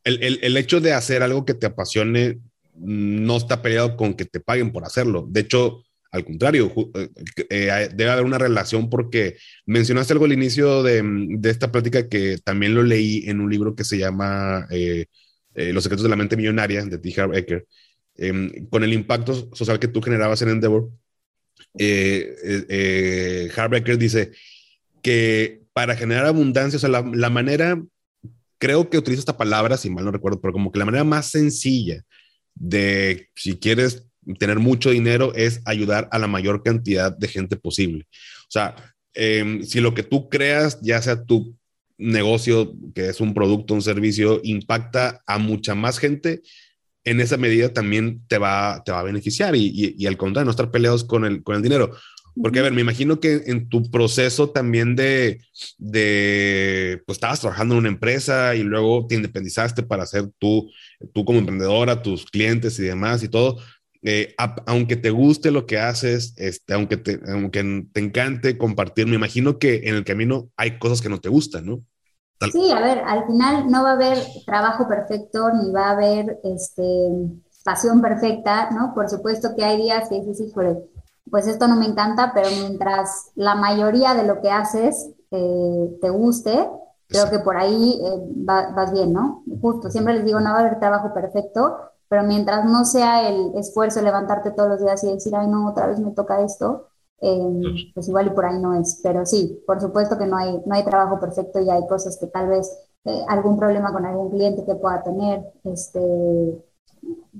el, el, el, hecho de hacer algo que te apasione mm, no está peleado con que te paguen por hacerlo. De hecho, al contrario, eh, eh, debe haber una relación porque mencionaste algo al inicio de, esta plática que también lo leí en un libro que se llama eh, Los secretos de la mente millonaria de T. Harv Eker, em, con el impacto social que tú generabas en Endeavor. Harv Eker dice que para generar abundancia, o sea, la, la manera, creo que utiliza esta palabra, si mal no recuerdo, pero como que la manera más sencilla de si quieres tener mucho dinero es ayudar a la mayor cantidad de gente posible. O sea, em, si lo que tú creas, ya sea tu negocio, que es un producto, un servicio, impacta a mucha más gente, en esa medida también te va, te va a beneficiar y, y, al contrario, no estar peleados con el, con el dinero. Porque, a ver, me imagino que en tu proceso también de, de, pues estabas trabajando en una empresa y luego te independizaste para ser tú, tú como emprendedora, tus clientes y demás y todo. Eh, aunque te guste lo que haces, este, aunque, te, aunque te encante compartir, me imagino que en el camino hay cosas que no te gustan, ¿no? Sí, a ver, al final no va a haber trabajo perfecto ni va a haber este, pasión perfecta, ¿no? Por supuesto que hay días que dices, pues esto no me encanta, pero mientras la mayoría de lo que haces eh, te guste, creo que por ahí eh, vas bien, ¿no? Justo, siempre les digo, no va a haber trabajo perfecto, pero mientras no sea el esfuerzo de levantarte todos los días y decir, ay, no, otra vez me toca esto, em, pues igual y por ahí no es. Pero sí, por supuesto que no hay, no hay trabajo perfecto y hay cosas que tal vez eh, algún problema con algún cliente que pueda tener, este,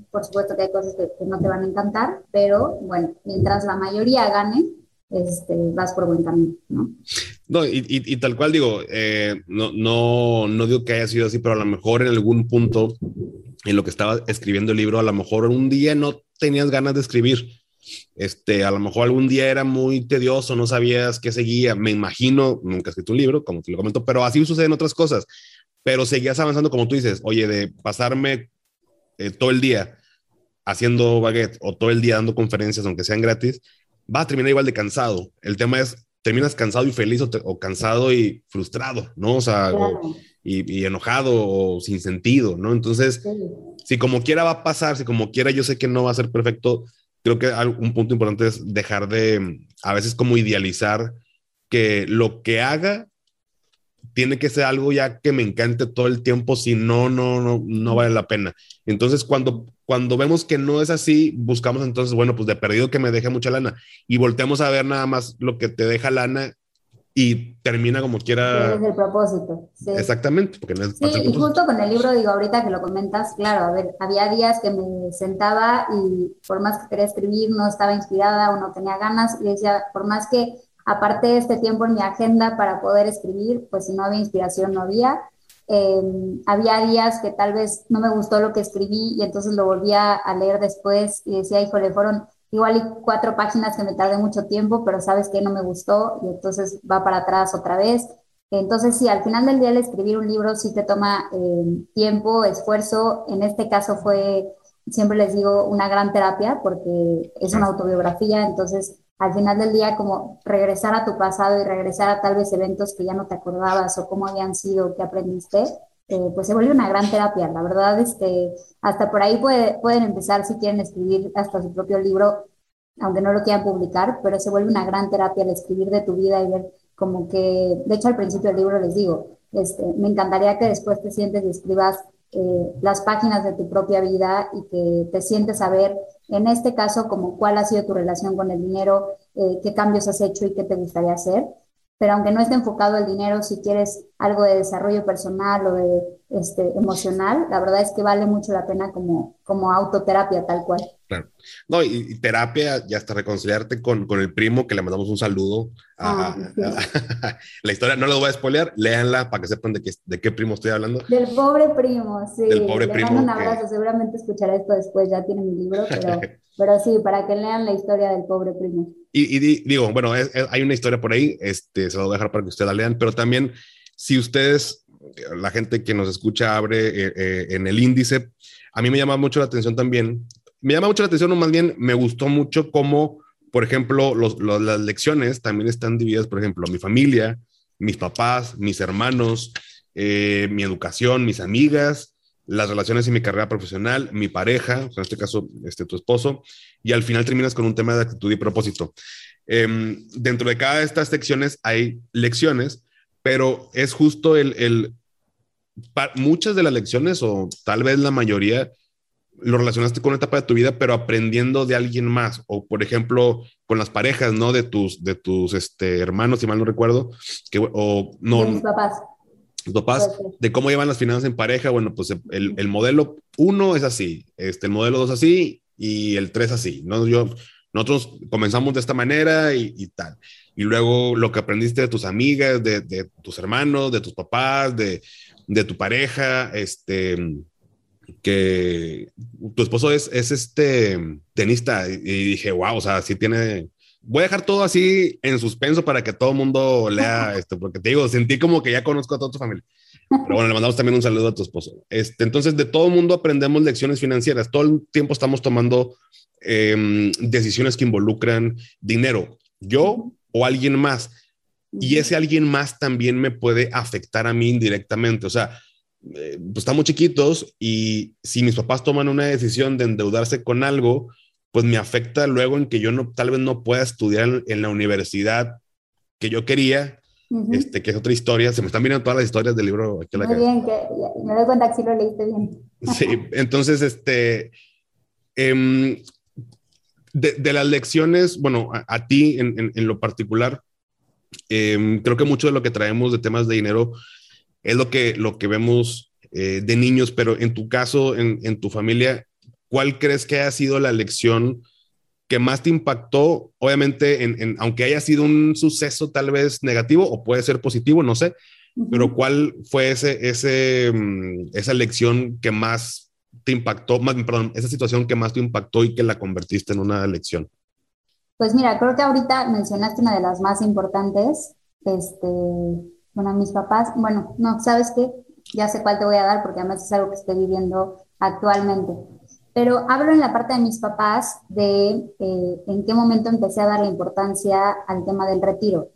por supuesto que hay cosas que, no te van a encantar, pero bueno, mientras la mayoría gane, este, vas por buen camino, ¿no? No, y, y, tal cual digo, eh, no, no, no digo que haya sido así, pero a lo mejor en algún punto en lo que estaba escribiendo el libro, a lo mejor un día no tenías ganas de escribir. Este, a lo mejor algún día era muy tedioso, no sabías qué seguía. Me imagino, nunca he escrito un libro, como te lo comento, pero así suceden otras cosas. Pero seguías avanzando, como tú dices, oye, de pasarme eh, todo el día haciendo baguette o todo el día dando conferencias, aunque sean gratis, va a terminar igual de cansado. El tema es, terminas cansado y feliz o, cansado y frustrado, ¿no? O sea, y, enojado o sin sentido, ¿no? Entonces, si como quiera va a pasar, si como quiera yo sé que no va a ser perfecto, creo que un punto importante es dejar de, a veces como idealizar que lo que haga tiene que ser algo ya que me encante todo el tiempo, si no, no, no, no vale la pena. Entonces, cuando, cuando vemos que no es así, buscamos entonces, bueno, pues de perdido que me deje mucha lana y volteamos a ver nada más lo que te deja lana y termina como quiera. Es el propósito. Exactamente. Porque no es sí, y justo con el libro, digo, ahorita que lo comentas, claro, a ver, había días que me sentaba y por más que quería escribir, no estaba inspirada o no tenía ganas y decía, por más que aparte este tiempo en mi agenda para poder escribir, pues si no había inspiración, no había. Em, había días que tal vez no me gustó lo que escribí y entonces lo volvía a leer después y decía, híjole, fueron igual y cuatro páginas que me tardé mucho tiempo, pero sabes que no me gustó y entonces va para atrás otra vez. Entonces, sí, al final del día el escribir un libro sí te toma em, tiempo, esfuerzo. En este caso fue, siempre les digo, una gran terapia porque es una autobiografía, entonces al final del día como regresar a tu pasado y regresar a tal vez eventos que ya no te acordabas o cómo habían sido, que aprendiste, eh, pues se vuelve una gran terapia. La verdad, este, hasta por ahí pueden empezar si quieren escribir hasta su propio libro, aunque no lo quieran publicar, pero se vuelve una gran terapia el escribir de tu vida y ver como que, de hecho al principio del libro les digo, este, me encantaría que después te sientes y escribas eh, las páginas de tu propia vida y que te sientes a ver, en este caso, como cuál ha sido tu relación con el dinero, eh, qué cambios has hecho y qué te gustaría hacer. Pero aunque no esté enfocado el dinero, si quieres algo de desarrollo personal o de este, emocional, la verdad es que vale mucho la pena como, como autoterapia tal cual. Claro. No, y, terapia, ya hasta reconciliarte con, con, el primo, que le mandamos un saludo. A, ah, la historia no lo voy a spoilear, léanla para que sepan de qué, de qué primo estoy hablando. Del pobre primo, sí. Del pobre le primo. Mando un abrazo, seguramente escuchará esto después, ya tiene mi libro, pero, pero sí, para que lean la historia del pobre primo. Y, digo, bueno, hay una historia por ahí, este, se lo voy a dejar para que ustedes la lean, pero también si ustedes, la gente que nos escucha, abre eh, eh, en el índice, a mí me llama mucho la atención también me llama mucho la atención, o más bien me gustó mucho cómo, por ejemplo, las lecciones también están divididas, por ejemplo, mi familia, mis papás, mis hermanos, eh, mi educación, mis amigas, las relaciones y mi carrera profesional, mi pareja, en este caso, este, tu esposo, y al final terminas con un tema de actitud y propósito. Em, dentro de cada de estas secciones hay lecciones, pero es justo el, el muchas de las lecciones, o tal vez la mayoría, lo relacionaste con una etapa de tu vida, pero aprendiendo de alguien más, o por ejemplo, con las parejas, ¿no? De tus, de tus este, hermanos, si mal no recuerdo, que, o no. Mis papás. Papás, de cómo llevan las finanzas en pareja. Bueno, pues el, el modelo uno es así, este, el modelo dos así y el tres así, ¿no? Yo, nosotros comenzamos de esta manera y, y tal. Y luego lo que aprendiste de tus amigas, de, de tus hermanos, de tus papás, de, de tu pareja, este que tu esposo es, es este tenista y dije, wow, o sea, sí tiene... Voy a dejar todo así en suspenso para que todo el mundo lea esto, porque te digo, sentí como que ya conozco a toda tu familia. Pero bueno, le mandamos también un saludo a tu esposo. Este, entonces, de todo el mundo aprendemos lecciones financieras. Todo el tiempo estamos tomando em, decisiones que involucran dinero. Yo o alguien más. Y ese alguien más también me puede afectar a mí indirectamente. O sea, eh, pues estamos chiquitos y si mis papás toman una decisión de endeudarse con algo, pues me afecta luego en que yo no, tal vez no pueda estudiar en, la universidad que yo quería, este, que es otra historia. Se me están viendo todas las historias del libro. Aquí Muy bien, que me doy cuenta que sí lo leíste bien. Sí, entonces, este, em, de, las lecciones, bueno, a, ti en, en, lo particular, em, creo que mucho de lo que traemos de temas de dinero es lo que, lo que vemos eh, de niños, pero en tu caso, en, tu familia, ¿cuál crees que haya sido la lección que más te impactó? Obviamente, en, aunque haya sido un suceso tal vez negativo o puede ser positivo, no sé, pero ¿cuál fue ese, ese, mm, esa lección que más te impactó, más, perdón, esa situación que más te impactó y que la convertiste en una lección? Pues mira, creo que ahorita mencionaste una de las más importantes. Este, bueno, mis papás, bueno, no, ¿sabes qué? Ya sé cuál te voy a dar porque además es algo que estoy viviendo actualmente. Pero hablo en la parte de mis papás de eh, en qué momento empecé a darle importancia al tema del retiro.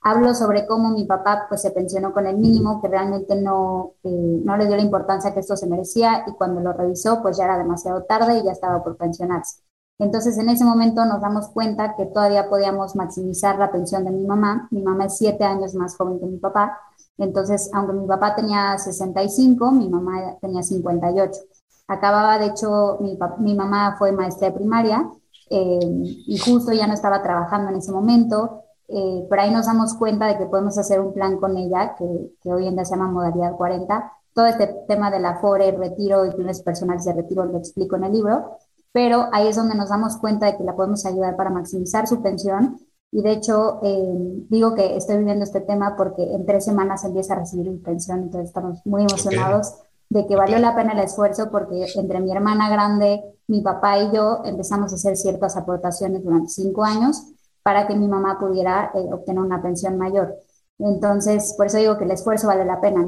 Hablo sobre cómo mi papá pues se pensionó con el mínimo, que realmente no, eh, no le dio la importancia que esto se merecía y cuando lo revisó pues ya era demasiado tarde y ya estaba por pensionarse. Entonces en ese momento nos damos cuenta que todavía podíamos maximizar la pensión de mi mamá. Mi mamá es siete años más joven que mi papá. Entonces, aunque mi papá tenía 65, mi mamá tenía 58. Acababa, de hecho, mi, mi mamá fue maestra de primaria eh, y justo ya no estaba trabajando en ese momento. Eh, pero ahí nos damos cuenta de que podemos hacer un plan con ella, que, que hoy en día se llama modalidad 40. Todo este tema de la FORE, retiro y planes personales de retiro lo explico en el libro, pero ahí es donde nos damos cuenta de que la podemos ayudar para maximizar su pensión. Y de hecho, eh, digo que estoy viviendo este tema porque en tres semanas empieza a recibir mi pensión, entonces estamos muy emocionados de que valió la pena el esfuerzo porque entre mi hermana grande, mi papá y yo empezamos a hacer ciertas aportaciones durante cinco años para que mi mamá pudiera eh, obtener una pensión mayor. Entonces, por eso digo que el esfuerzo vale la pena.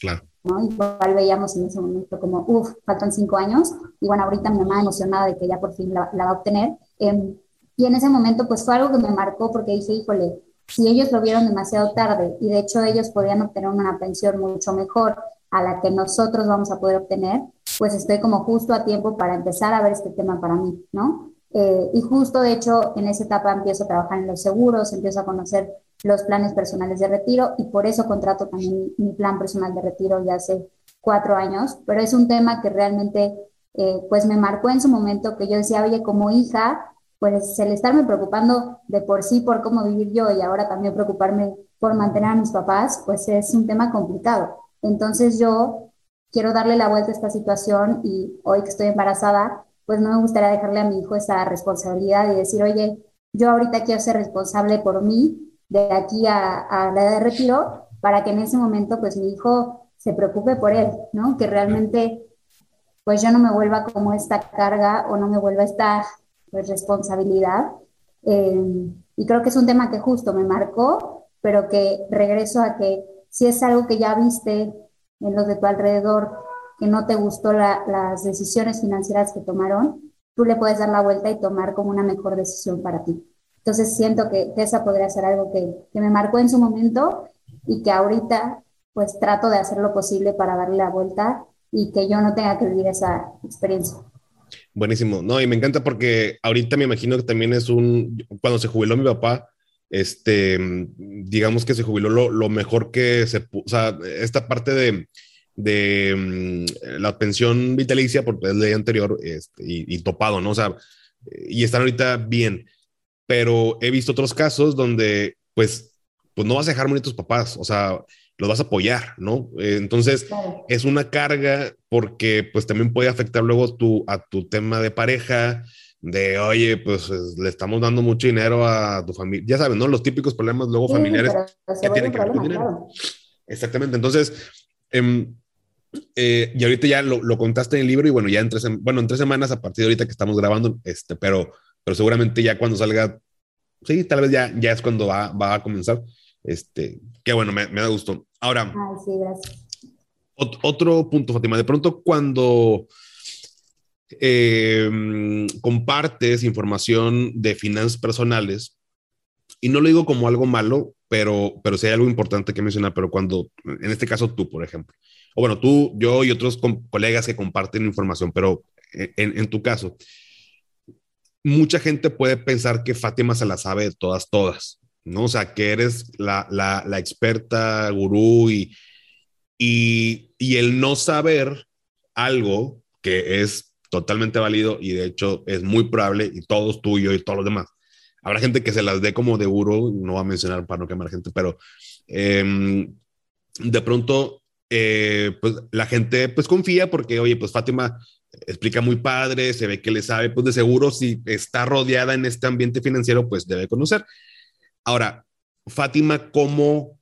Claro. ¿no? Igual veíamos en ese momento como, uff, faltan cinco años, y bueno, ahorita mi mamá emocionada de que ya por fin la, va a obtener. Em, y en ese momento, pues fue algo que me marcó porque dije, híjole, si ellos lo vieron demasiado tarde y de hecho ellos podían obtener una pensión mucho mejor a la que nosotros vamos a poder obtener, pues estoy como justo a tiempo para empezar a ver este tema para mí, ¿no? Eh, y justo, de hecho, en esa etapa empiezo a trabajar en los seguros, empiezo a conocer los planes personales de retiro y por eso contrato también mi, plan personal de retiro ya hace cuatro años, pero es un tema que realmente eh, pues me marcó en su momento que yo decía, oye, como hija, pues el estarme preocupando de por sí por cómo vivir yo y ahora también preocuparme por mantener a mis papás, pues es un tema complicado. Entonces yo quiero darle la vuelta a esta situación y hoy que estoy embarazada, pues no me gustaría dejarle a mi hijo esa responsabilidad y decir, oye, yo ahorita quiero ser responsable por mí de aquí a, la edad de retiro para que en ese momento pues mi hijo se preocupe por él, ¿no? Que realmente pues yo no me vuelva como esta carga o no me vuelva esta pues, responsabilidad. Eh, y creo que es un tema que justo me marcó, pero que regreso a que si es algo que ya viste en los de tu alrededor que no te gustó las decisiones financieras que tomaron, tú le puedes dar la vuelta y tomar como una mejor decisión para ti. Entonces siento que, esa podría ser algo que, que, me marcó en su momento y que ahorita pues trato de hacer lo posible para darle la vuelta y que yo no tenga que vivir esa experiencia. Buenísimo, no, y me encanta porque ahorita me imagino que también es un, cuando se jubiló mi papá, este, digamos que se jubiló lo, lo mejor que se, o sea, esta parte de, de mm, la pensión vitalicia por la ley anterior este, y, topado, ¿no? O sea, y están ahorita bien, pero he visto otros casos donde, pues, pues no vas a dejar morir a tus papás, o sea, los vas a apoyar, ¿no? entonces, es una carga porque, pues, también puede afectar luego tu, a tu tema de pareja, de, oye, pues le estamos dando mucho dinero a tu familia, ya sabes, ¿no? Los típicos problemas luego familiares que tienen que ver con dinero. Exactamente, entonces, eh, eh, y ahorita ya lo, contaste en el libro y bueno, ya en tres, bueno, en tres semanas a partir de ahorita que estamos grabando, este, pero, pero seguramente ya cuando salga, sí, tal vez ya, ya es cuando va, va a comenzar. Este, qué bueno, me, me da gusto. Ahora, sí, gracias. otro punto, Fátima, de pronto cuando em, compartes información de finanzas personales, y no lo digo como algo malo, pero, pero sí hay algo importante que mencionar, pero cuando, en este caso tú, por ejemplo, o bueno, tú, yo y otros colegas que comparten información, pero en, en, tu caso, mucha gente puede pensar que Fátima se la sabe de todas, todas, ¿no? O sea, que eres la, la, la experta gurú y, y, y el no saber algo que es totalmente válido y de hecho es muy probable y todo es tuyo y todos los demás. Habrá gente que se las dé como de gurú, no va a mencionar para no quemar gente, pero eh, de pronto eh, pues la gente pues confía porque, oye, pues Fátima explica muy padre, se ve que le sabe, pues de seguro si está rodeada en este ambiente financiero, pues debe conocer. Ahora, Fátima, ¿cómo,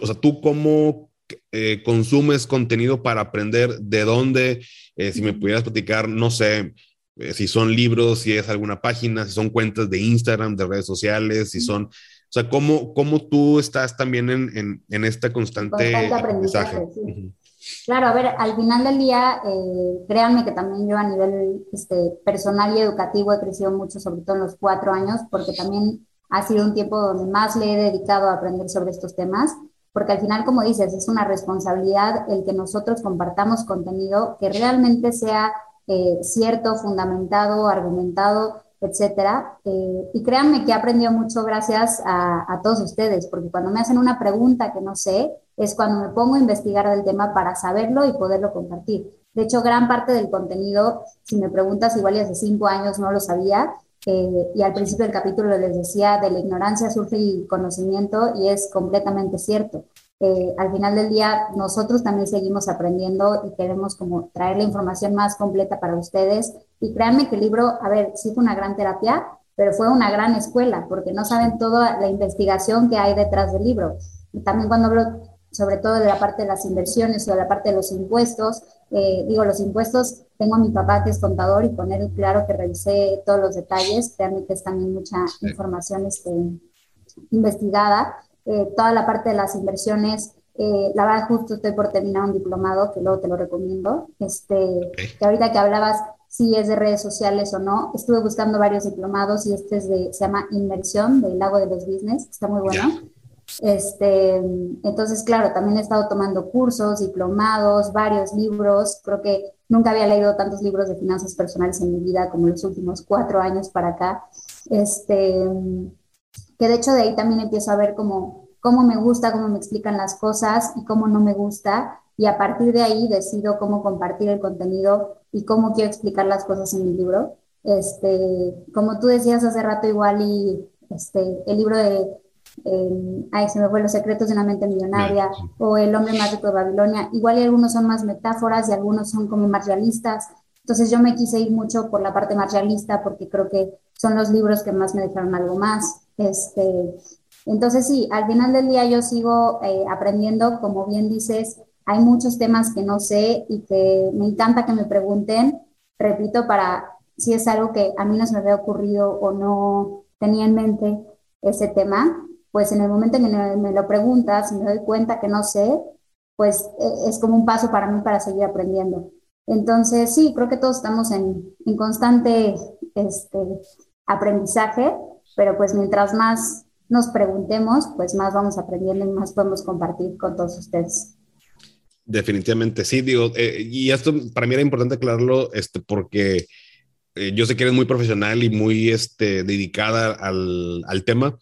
o sea, tú cómo eh, consumes contenido para aprender de dónde? Eh, si me pudieras platicar, no sé, eh, si son libros, si es alguna página, si son cuentas de Instagram, de redes sociales, si son, o sea, ¿cómo, cómo tú estás también en, en, en esta constante, aprendizaje? Claro, a ver, al final del día, eh, créanme que también yo a nivel este, personal y educativo he crecido mucho, sobre todo en los cuatro años, porque también ha sido un tiempo donde más le he dedicado a aprender sobre estos temas, porque al final, como dices, es una responsabilidad el que nosotros compartamos contenido que realmente sea eh, cierto, fundamentado, argumentado, etcétera. Eh, y créanme que he aprendido mucho gracias a, todos ustedes, porque cuando me hacen una pregunta que no sé, es cuando me pongo a investigar del tema para saberlo y poderlo compartir. De hecho, gran parte del contenido, si me preguntas, igual hace cinco años no lo sabía, eh, y al principio del capítulo les decía, de la ignorancia surge el conocimiento y es completamente cierto. Eh, al final del día, nosotros también seguimos aprendiendo y queremos como traer la información más completa para ustedes. Y créanme que el libro, a ver, sí fue una gran terapia, pero fue una gran escuela, porque no saben toda la investigación que hay detrás del libro. Y también cuando hablo sobre todo de la parte de las inversiones o de la parte de los impuestos. Eh, digo, los impuestos, tengo a mi papá que es contador y con él, claro que revisé todos los detalles, es también mucha información este, investigada. Eh, toda la parte de las inversiones, eh, la verdad justo estoy por terminar un diplomado, que luego te lo recomiendo, este, que ahorita que hablabas si es de redes sociales o no, estuve buscando varios diplomados y este es de, se llama Inmersión del Lago de los Business, está muy bueno. Este, entonces, claro, también he estado tomando cursos, diplomados, varios libros. Creo que nunca había leído tantos libros de finanzas personales en mi vida como los últimos cuatro años para acá. Este, que de hecho de ahí también empiezo a ver cómo, cómo me gusta, cómo me explican las cosas y cómo no me gusta. Y a partir de ahí decido cómo compartir el contenido y cómo quiero explicar las cosas en mi libro. Este, como tú decías hace rato igual y este, el libro de eh, ay, se me fue Los secretos de una mente millonaria o El hombre más rico de Babilonia. Igual y algunos son más metáforas y algunos son como más realistas. Entonces yo me quise ir mucho por la parte más realista porque creo que son los libros que más me dejaron algo más. Este, entonces sí, al final del día yo sigo eh, aprendiendo, como bien dices, hay muchos temas que no sé y que me encanta que me pregunten, repito, para si es algo que a mí no se me había ocurrido o no tenía en mente ese tema, pues en el momento en que me, lo preguntas me doy cuenta que no sé, pues e, es como un paso para mí para seguir aprendiendo. Entonces, sí, creo que todos estamos en, en constante este, aprendizaje, pero pues mientras más nos preguntemos, pues más vamos aprendiendo y más podemos compartir con todos ustedes. Definitivamente, sí, digo, eh, y esto para mí era importante aclararlo, este, porque eh, yo sé que eres muy profesional y muy este, dedicada al, al tema,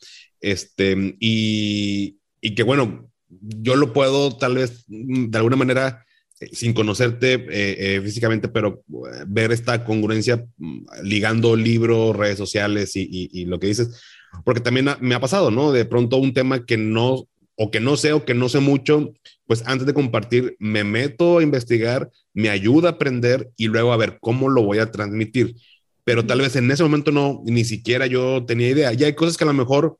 este, y, y que bueno, yo lo puedo tal vez mm, de alguna manera eh, sin conocerte eh, eh, físicamente, pero ver esta congruencia mm, ligando libros, redes sociales y, y, lo que dices, porque también me ha pasado, ¿no? De pronto un tema que no, o que no sé, o que no sé mucho, pues antes de compartir, me meto a investigar, me ayuda a aprender y luego a ver cómo lo voy a transmitir. Pero tal vez en ese momento no, ni siquiera yo tenía idea. Y hay cosas que a lo mejor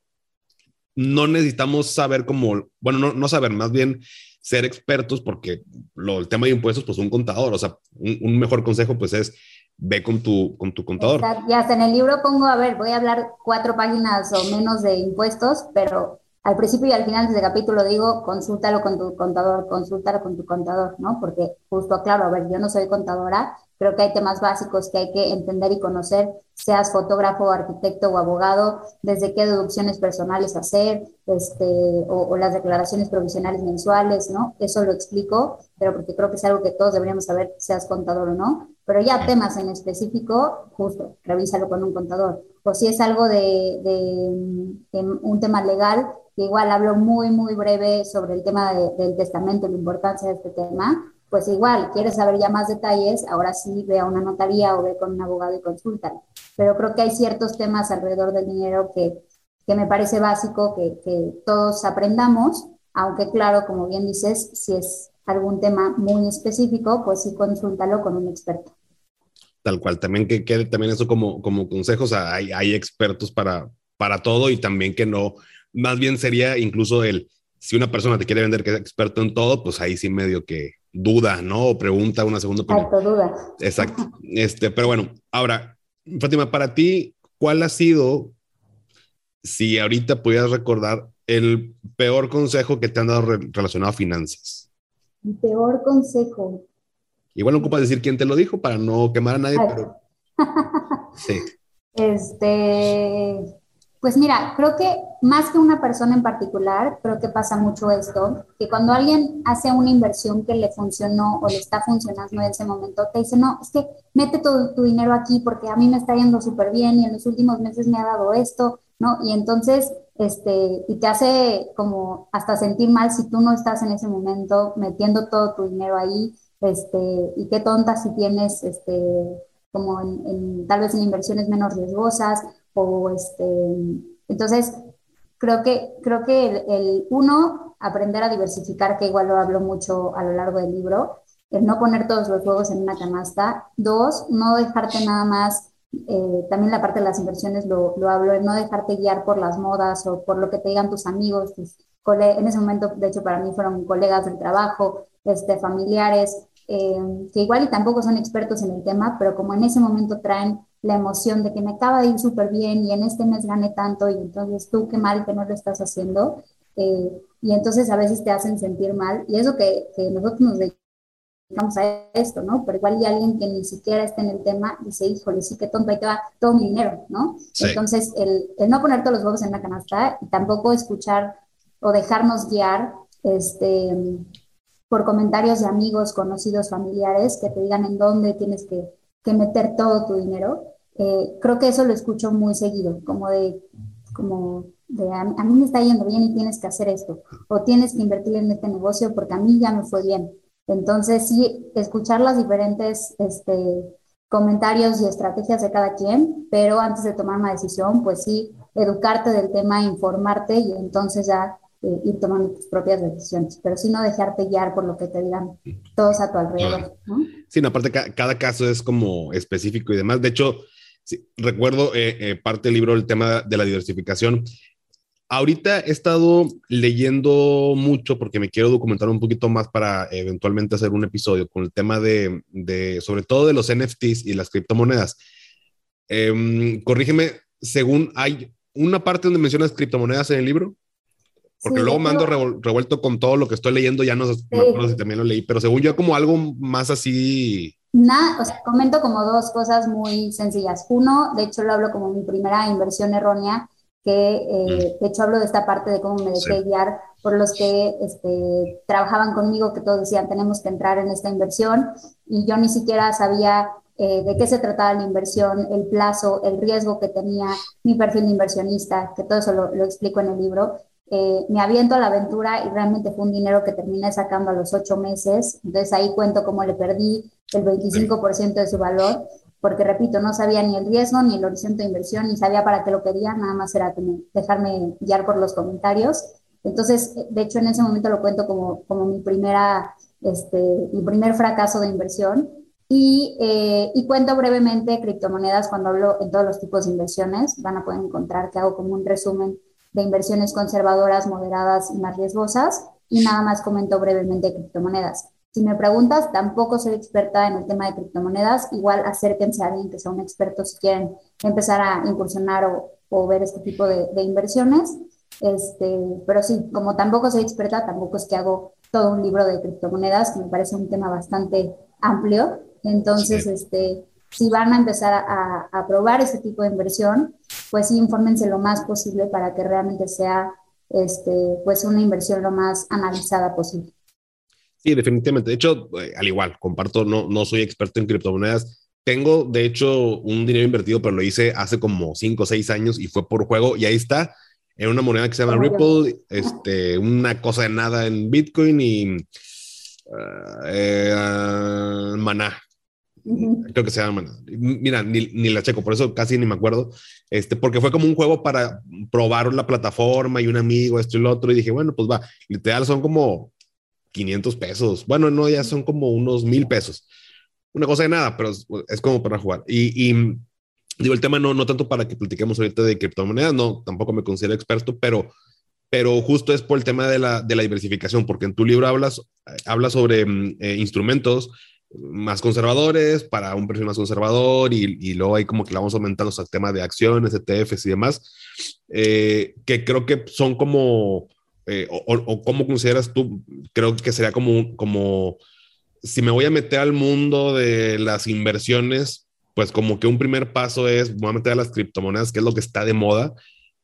no necesitamos saber cómo, bueno, no, no saber, más bien ser expertos porque lo, el tema de impuestos, pues un contador, o sea, un, mejor consejo pues es ve con tu, con tu contador. Y hasta en el libro pongo, a ver, voy a hablar cuatro páginas o menos de impuestos, pero al principio y al final de capítulo digo, consúltalo con tu contador, consúltalo con tu contador, ¿no? Porque justo, claro, a ver, yo no soy contadora, creo que hay temas básicos que hay que entender y conocer, seas fotógrafo, arquitecto o abogado, desde qué deducciones personales hacer, este, o, las declaraciones provisionales mensuales, ¿no? Eso lo explico, pero porque creo que es algo que todos deberíamos saber, seas contador o no. Pero ya temas en específico, justo, revísalo con un contador. O si es algo de, de un tema legal, igual hablo muy, muy breve sobre el tema del testamento, la importancia de este tema, pues igual, quieres saber ya más detalles, ahora sí ve a una notaría o ve con un abogado y consulta. Pero creo que hay ciertos temas alrededor del dinero que, que me parece básico que, que todos aprendamos, aunque claro, como bien dices, si es algún tema muy específico, pues sí consúltalo con un experto. tal cual. También que quede también eso como, como consejos. hay, hay expertos para, para todo y también que no, más bien sería incluso el, si una persona te quiere vender que es experto en todo, pues ahí sí medio que duda, ¿no? O pregunta una segunda opinión. Exacto, duda. Exacto. Este, pero bueno, ahora, Fátima, para ti, ¿cuál ha sido, si ahorita pudieras recordar, el peor consejo que te han dado relacionado a finanzas? El peor consejo. Igual no ocupas decir quién te lo dijo para no quemar a nadie, pero. sí. Este. Pues mira, creo que más que una persona en particular, creo que pasa mucho esto, que cuando alguien hace una inversión que le funcionó o le está funcionando en ese momento, te dice, no, es que mete todo tu dinero aquí porque a mí me está yendo súper bien y en los últimos meses me ha dado esto, ¿no? Y entonces, este, y te hace como hasta sentir mal si tú no estás en ese momento metiendo todo tu dinero ahí, este, y qué tonta si tienes, este, como en, tal vez en inversiones menos riesgosas o este, entonces creo que, creo que el, uno, aprender a diversificar, que igual lo hablo mucho a lo largo del libro, el no poner todos los huevos en una canasta. Dos, no dejarte nada más, eh, también la parte de las inversiones lo, lo hablo, el no dejarte guiar por las modas o por lo que te digan tus amigos, tus en ese momento, de hecho, para mí fueron colegas del trabajo, este, familiares, eh, que igual y tampoco son expertos en el tema, pero como en ese momento traen la emoción de que me acaba de ir súper bien y en este mes gané tanto y entonces tú qué mal que no lo estás haciendo. Eh, y entonces a veces te hacen sentir mal y eso que, que nosotros nos dedicamos a esto, ¿no? Pero igual hay alguien que ni siquiera está en el tema dice, híjole, sí que tonto, ahí te va todo mi dinero, ¿no? Entonces, el, el, no poner todos los huevos en la canasta y tampoco escuchar o dejarnos guiar, este, por comentarios de amigos, conocidos, familiares que te digan en dónde tienes que, que meter todo tu dinero, eh, creo que eso lo escucho muy seguido, como de, como de a, mí me está yendo bien y tienes que hacer esto, o tienes que invertir en este negocio porque a mí ya me fue bien. Entonces, sí, escuchar las diferentes este, comentarios y estrategias de cada quien, pero antes de tomar una decisión, pues sí, educarte del tema, informarte y entonces ya eh, ir tomando tus propias decisiones, pero sí no dejarte guiar por lo que te digan todos a tu alrededor. ¿no? Sí, no, aparte cada caso es como específico y demás. De hecho, recuerdo eh, eh, parte del libro el tema de la diversificación. Ahorita he estado leyendo mucho porque me quiero documentar un poquito más para eventualmente hacer un episodio con el tema de, de sobre todo de los NFTs y las criptomonedas. Em, corrígeme, según hay una parte donde mencionas criptomonedas en el libro. Porque luego me ando revuelto con todo lo que estoy leyendo, ya no sé si también lo leí, pero según yo como algo más así Nada, o sea, comento como dos cosas muy sencillas. Uno, de hecho lo hablo como mi primera inversión errónea, que eh, mm. de hecho hablo de esta parte de cómo me dejé guiar por los que este, trabajaban conmigo, que todos decían tenemos que entrar en esta inversión y yo ni siquiera sabía eh, de qué se trataba la inversión, el plazo, el riesgo que tenía mi perfil de inversionista, que todo eso lo, lo explico en el libro. Eh, me aviento a la aventura y realmente fue un dinero que terminé sacando a los ocho meses. Entonces ahí cuento cómo le perdí el 25% de su valor, porque repito, no sabía ni el riesgo ni el horizonte de inversión, ni sabía para qué lo quería, nada más era como dejarme guiar por los comentarios. Entonces, de hecho, en ese momento lo cuento como, como mi, primera, este, mi primer fracaso de inversión. Y, eh, y, cuento brevemente criptomonedas cuando hablo en todos los tipos de inversiones. Van a poder encontrar que hago como un resumen de inversiones conservadoras, moderadas y más riesgosas. Y nada más comento brevemente criptomonedas. Si me preguntas, tampoco soy experta en el tema de criptomonedas. Igual acérquense a alguien que sea un experto si quieren empezar a incursionar o, o ver este tipo de, de, inversiones. Este, pero sí, como tampoco soy experta, tampoco es que hago todo un libro de criptomonedas, que me parece un tema bastante amplio. Entonces, este, si van a empezar a, a, probar ese tipo de inversión, pues sí, infórmense lo más posible para que realmente sea este, pues una inversión lo más analizada posible. Sí, definitivamente. De hecho, eh, al igual, comparto, no, no soy experto en criptomonedas. Tengo, de hecho, un dinero invertido, pero lo hice hace como 5 o 6 años y fue por juego y ahí está, en una moneda que se llama Ripple, este, una cosa de nada en Bitcoin y uh, eh, Maná, Creo que se llama. Mira, ni, ni, la checo, por eso casi ni me acuerdo. Este, porque fue como un juego para probar la plataforma y un amigo, esto y lo otro. Y dije, bueno, pues va. Literal son como 500 pesos. Bueno, no, ya son como unos mil pesos. una cosa de nada, pero es, como para jugar. Y, y, digo, el tema no, no tanto para que platiquemos ahorita de criptomonedas, no, tampoco me considero experto, pero, pero justo es por el tema de la, de la diversificación, porque en tu libro hablas, hablas sobre mm, eh, instrumentos más conservadores para un perfil más conservador y, y, luego ahí como que la vamos aumentando el tema de acciones, ETFs y demás, eh, que creo que son como, eh, o, cómo consideras tú, creo que sería como, como, si me voy a meter al mundo de las inversiones, pues como que un primer paso es, voy a meter a las criptomonedas, que es lo que está de moda,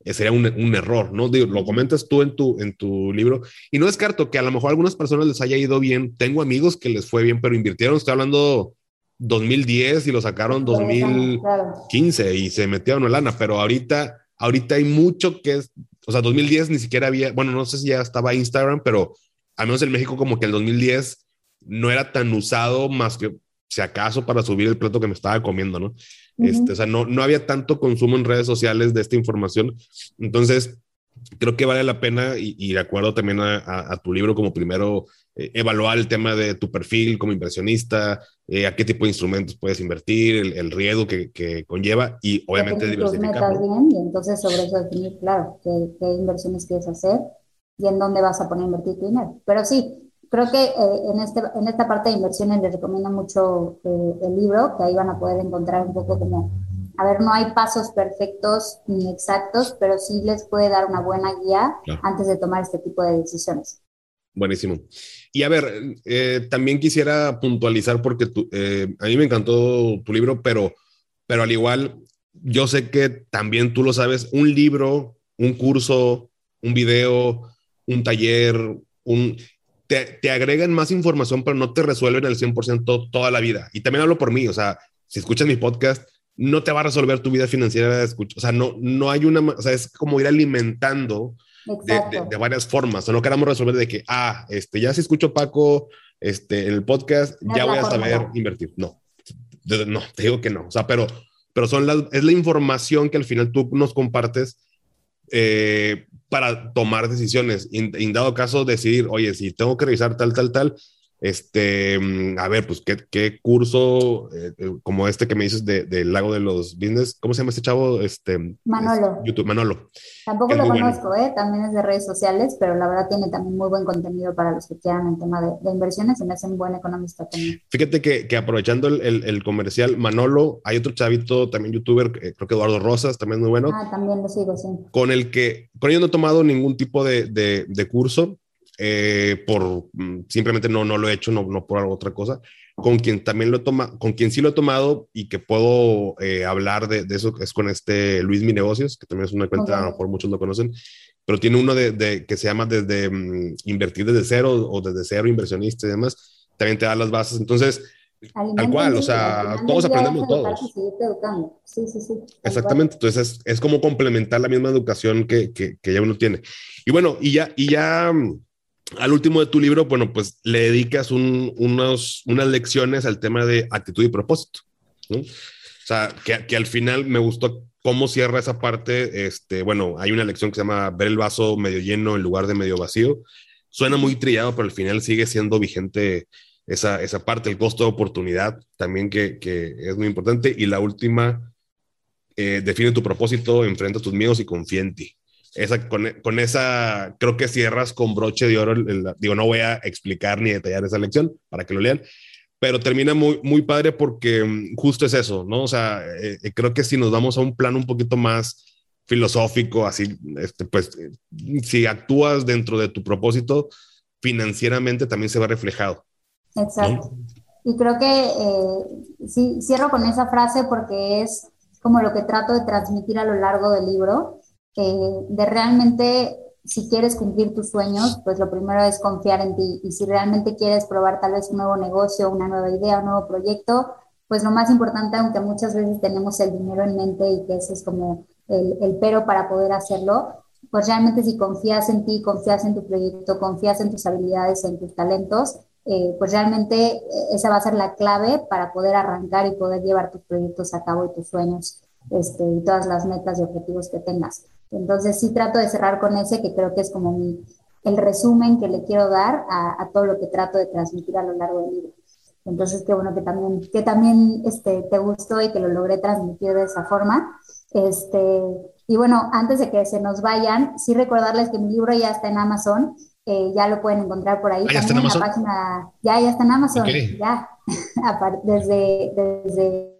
eh, sería un, un, error, ¿no? Digo, lo comentas tú en tu, en tu libro y no descarto que a lo mejor a algunas personas les haya ido bien. Tengo amigos que les fue bien, pero invirtieron, estoy hablando 2010 y lo sacaron 2015 y se metieron en lana, pero ahorita, ahorita hay mucho que es, o sea, 2010 ni siquiera había, bueno, no sé si ya estaba Instagram, pero al menos en México como que el 2010 no era tan usado más que si acaso para subir el plato que me estaba comiendo, ¿no? este, o sea, no, no había tanto consumo en redes sociales de esta información. Entonces, creo que vale la pena y, de acuerdo también a, a, tu libro como primero eh, evaluar el tema de tu perfil como inversionista, eh, a qué tipo de instrumentos puedes invertir, el, el riesgo que, que, conlleva y obviamente diversificar. bien y entonces sobre eso definir, claro, qué, qué inversiones quieres hacer y en dónde vas a poner a invertir tu dinero. Pero sí, creo que eh, en, este, en esta parte de inversiones les recomiendo mucho eh, el libro, que ahí van a poder encontrar un poco como, a ver, no hay pasos perfectos ni exactos, pero sí les puede dar una buena guía antes de tomar este tipo de decisiones. Buenísimo. Y a ver, eh, también quisiera puntualizar porque a mí me encantó tu libro, pero, pero al igual, yo sé que también tú lo sabes, un libro, un curso, un video, un taller, un, te, agregan más información, pero no te resuelven el 100% toda la vida. Y también hablo por mí, o sea, si escuchas mi podcast, no te va a resolver tu vida financiera. O sea, no, no hay una, o sea, es como ir alimentando de, varias formas. O sea, no queramos resolver de que, ah, este, ya si escucho Paco este, en el podcast, ya voy a saber invertir. No, no, te digo que no. O sea, pero, pero son las, es la información que al final tú nos compartes eh, para tomar decisiones. En dado caso, decidir, oye, si tengo que revisar tal, tal, tal, este, mm, a ver, pues, ¿qué, qué curso, eh, eh, como este que me dices del de, Lago de los Business, ¿cómo se llama este chavo? Este, Manolo. YouTube, Manolo. Tampoco lo conozco, ¿eh? también es de redes sociales, pero la verdad tiene también muy buen contenido para los que quieran en tema de, de inversiones y me hace un buen economista también. Fíjate que, que aprovechando el, el, el, comercial, Manolo, hay otro chavito, también youtuber, eh, creo que Eduardo Rosas, también muy bueno. Ah, también lo sigo, sí. Con el que, con ellos no he tomado ningún tipo de, de curso, eh, por mm, simplemente no, no lo he hecho, no, no por otra cosa. Con quien también lo toma, con quien sí lo he tomado y que puedo eh, hablar de, de, eso es con este Luis Mi Negocios, que también es una cuenta, a lo mejor muchos lo conocen, pero tiene uno de, de que se llama desde um, invertir desde cero o desde cero inversionista y demás. También te da las bases. Entonces, Tal cual, o sea, todos aprendemos todos. Sí, sí, sí. Exactamente, entonces es, es, como complementar la misma educación que, que, que, ya uno tiene. Y bueno, y ya, y ya al último de tu libro, bueno, pues le dedicas un, unas lecciones al tema de actitud y propósito. O sea, que, que, al final me gustó cómo cierra esa parte. Este, bueno, hay una lección que se llama ver el vaso medio lleno en lugar de medio vacío. Suena muy trillado, pero al final sigue siendo vigente esa, esa parte, el costo de oportunidad también que, que es muy importante. Y la última, eh, define tu propósito, enfrenta tus miedos y confía en ti esa, con, con, esa, creo que cierras con broche de oro. Digo, no voy a explicar ni detallar esa lección para que lo lean, pero termina muy, muy padre porque mm, justo es eso, ¿no? O sea, eh, eh, creo que si nos vamos a un plano un poquito más filosófico, así, este, pues, eh, si actúas dentro de tu propósito, financieramente también se va reflejado. Exacto. Y creo que eh, sí, cierro con esa frase porque es como lo que trato de transmitir a lo largo del libro de realmente, si quieres cumplir tus sueños, pues lo primero es confiar en ti. Y si realmente quieres probar tal vez un nuevo negocio, una nueva idea, un nuevo proyecto, pues lo más importante, aunque muchas veces tenemos el dinero en mente y que ese es como el, el pero para poder hacerlo, pues realmente si confías en ti, confías en tu proyecto, confías en tus habilidades, en tus talentos, eh, pues realmente eh, esa va a ser la clave para poder arrancar y poder llevar tus proyectos a cabo y tus sueños este, y todas las metas y objetivos que tengas. Entonces sí trato de cerrar con ese, que creo que es como mi, el resumen que le quiero dar a, a todo lo que trato de transmitir a lo largo del libro. Entonces, qué bueno que también, que también este, te gustó y que lo logré transmitir de esa forma. Este, y bueno, antes de que se nos vayan, sí recordarles que mi libro ya está en Amazon, eh, ya lo pueden encontrar por ahí. ¿Ah, ya está en, Amazon? la página, ya, ya está en Amazon, ya, desde, desde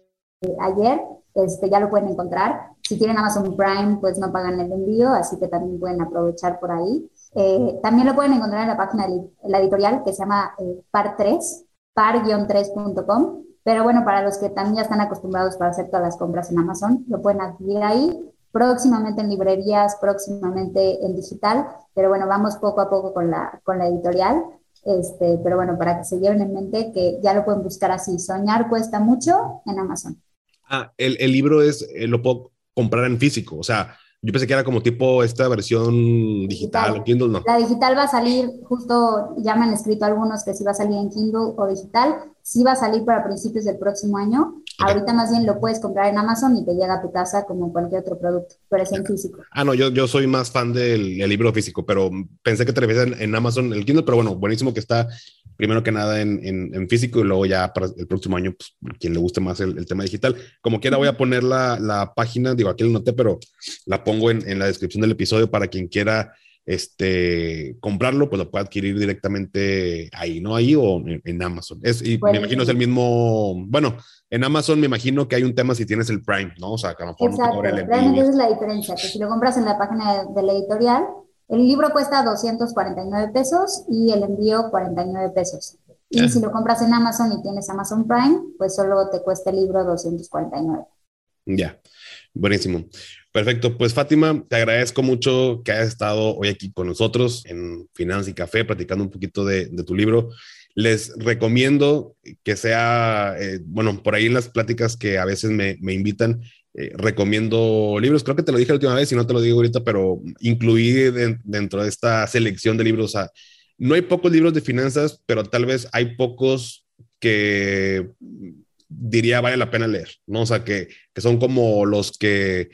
ayer, este, ya lo pueden encontrar. Si tienen Amazon Prime, pues no pagan el envío, así que también pueden aprovechar por ahí. Eh, también lo pueden encontrar en la página de la editorial que se llama eh, Par 3, par-3.com. Pero bueno, para los que también ya están acostumbrados para hacer todas las compras en Amazon, lo pueden adquirir ahí, próximamente en librerías, próximamente en digital, pero bueno, vamos poco a poco con la, con la editorial. Este, pero bueno, para que se lleven en mente que ya lo pueden buscar así. Soñar cuesta mucho en Amazon. Ah, el, el libro es, eh, lo puedo comprar en físico, o sea, yo pensé que era como tipo esta versión digital, digital. Kindle, no. La digital va a salir, justo ya me han escrito algunos que sí va a salir en Kindle o digital, sí va a salir para principios del próximo año. Ahorita más bien lo puedes comprar en Amazon y te llega a tu casa como cualquier otro producto, pero es en físico. Ah, no, yo, yo soy más fan del, libro físico, pero pensé que te refieres en, en, Amazon el Kindle, pero bueno, buenísimo que está primero que nada en, en, físico y luego ya para el próximo año, pues quien le guste más el, el tema digital. Como quiera, voy a poner la, la, página, digo, aquí lo noté, pero la pongo en, en la descripción del episodio para quien quiera este, comprarlo, pues lo puede adquirir directamente ahí, ¿no? Ahí o en, Amazon. Es, y me imagino es el mismo, bueno, en Amazon me imagino que hay un tema si tienes el Prime, ¿no? O sea, que a lo mejor Exacto. no te Realmente esa es la diferencia, que si lo compras en la página de, de la editorial, el libro cuesta 249 pesos y el envío 49 pesos. Y si lo compras en Amazon y tienes Amazon Prime, pues solo te cuesta el libro 249. Ya, buenísimo. Perfecto, pues Fátima, te agradezco mucho que hayas estado hoy aquí con nosotros en Finanza y Café, platicando un poquito de, de tu libro. Les recomiendo que sea, eh, bueno, por ahí en las pláticas que a veces me, me invitan, eh, recomiendo libros. Creo que te lo dije la última vez y no te lo digo ahorita, pero incluí de, dentro de esta selección de libros. O sea, no hay pocos libros de finanzas, pero tal vez hay pocos que diría vale la pena leer, ¿no? O sea, que, que son como los que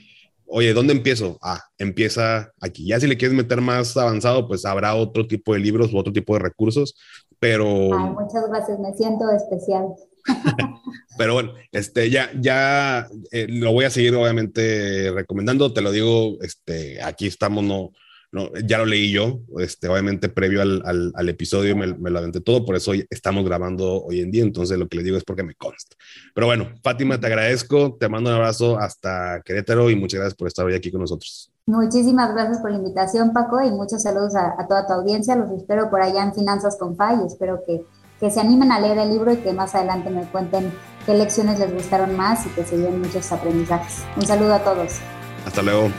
oye, ¿dónde empiezo? Ah, empieza aquí. Ya si le quieres meter más avanzado, pues habrá otro tipo de libros u otro tipo de recursos, pero... Ay, muchas gracias, me siento especial. pero bueno, este, ya, ya eh, lo voy a seguir obviamente recomendando, te lo digo, este, aquí estamos, no, no, ya lo leí yo, este, obviamente previo al, al, episodio me, lo aventé todo, por eso estamos grabando hoy en día, entonces lo que les digo es porque me consta. Pero bueno, Fátima, te agradezco, te mando un abrazo hasta Querétaro y muchas gracias por estar hoy aquí con nosotros. Muchísimas gracias por la invitación, Paco, y muchos saludos a, toda tu audiencia. Los espero por allá en Finanzas con FA y espero que, que se animen a leer el libro y que más adelante me cuenten qué lecciones les gustaron más y que se lleven muchos aprendizajes. Un saludo a todos. Hasta luego.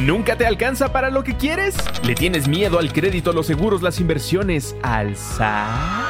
¿Nunca te alcanza para lo que quieres? ¿Le tienes miedo al crédito, los seguros, las inversiones, al SAT?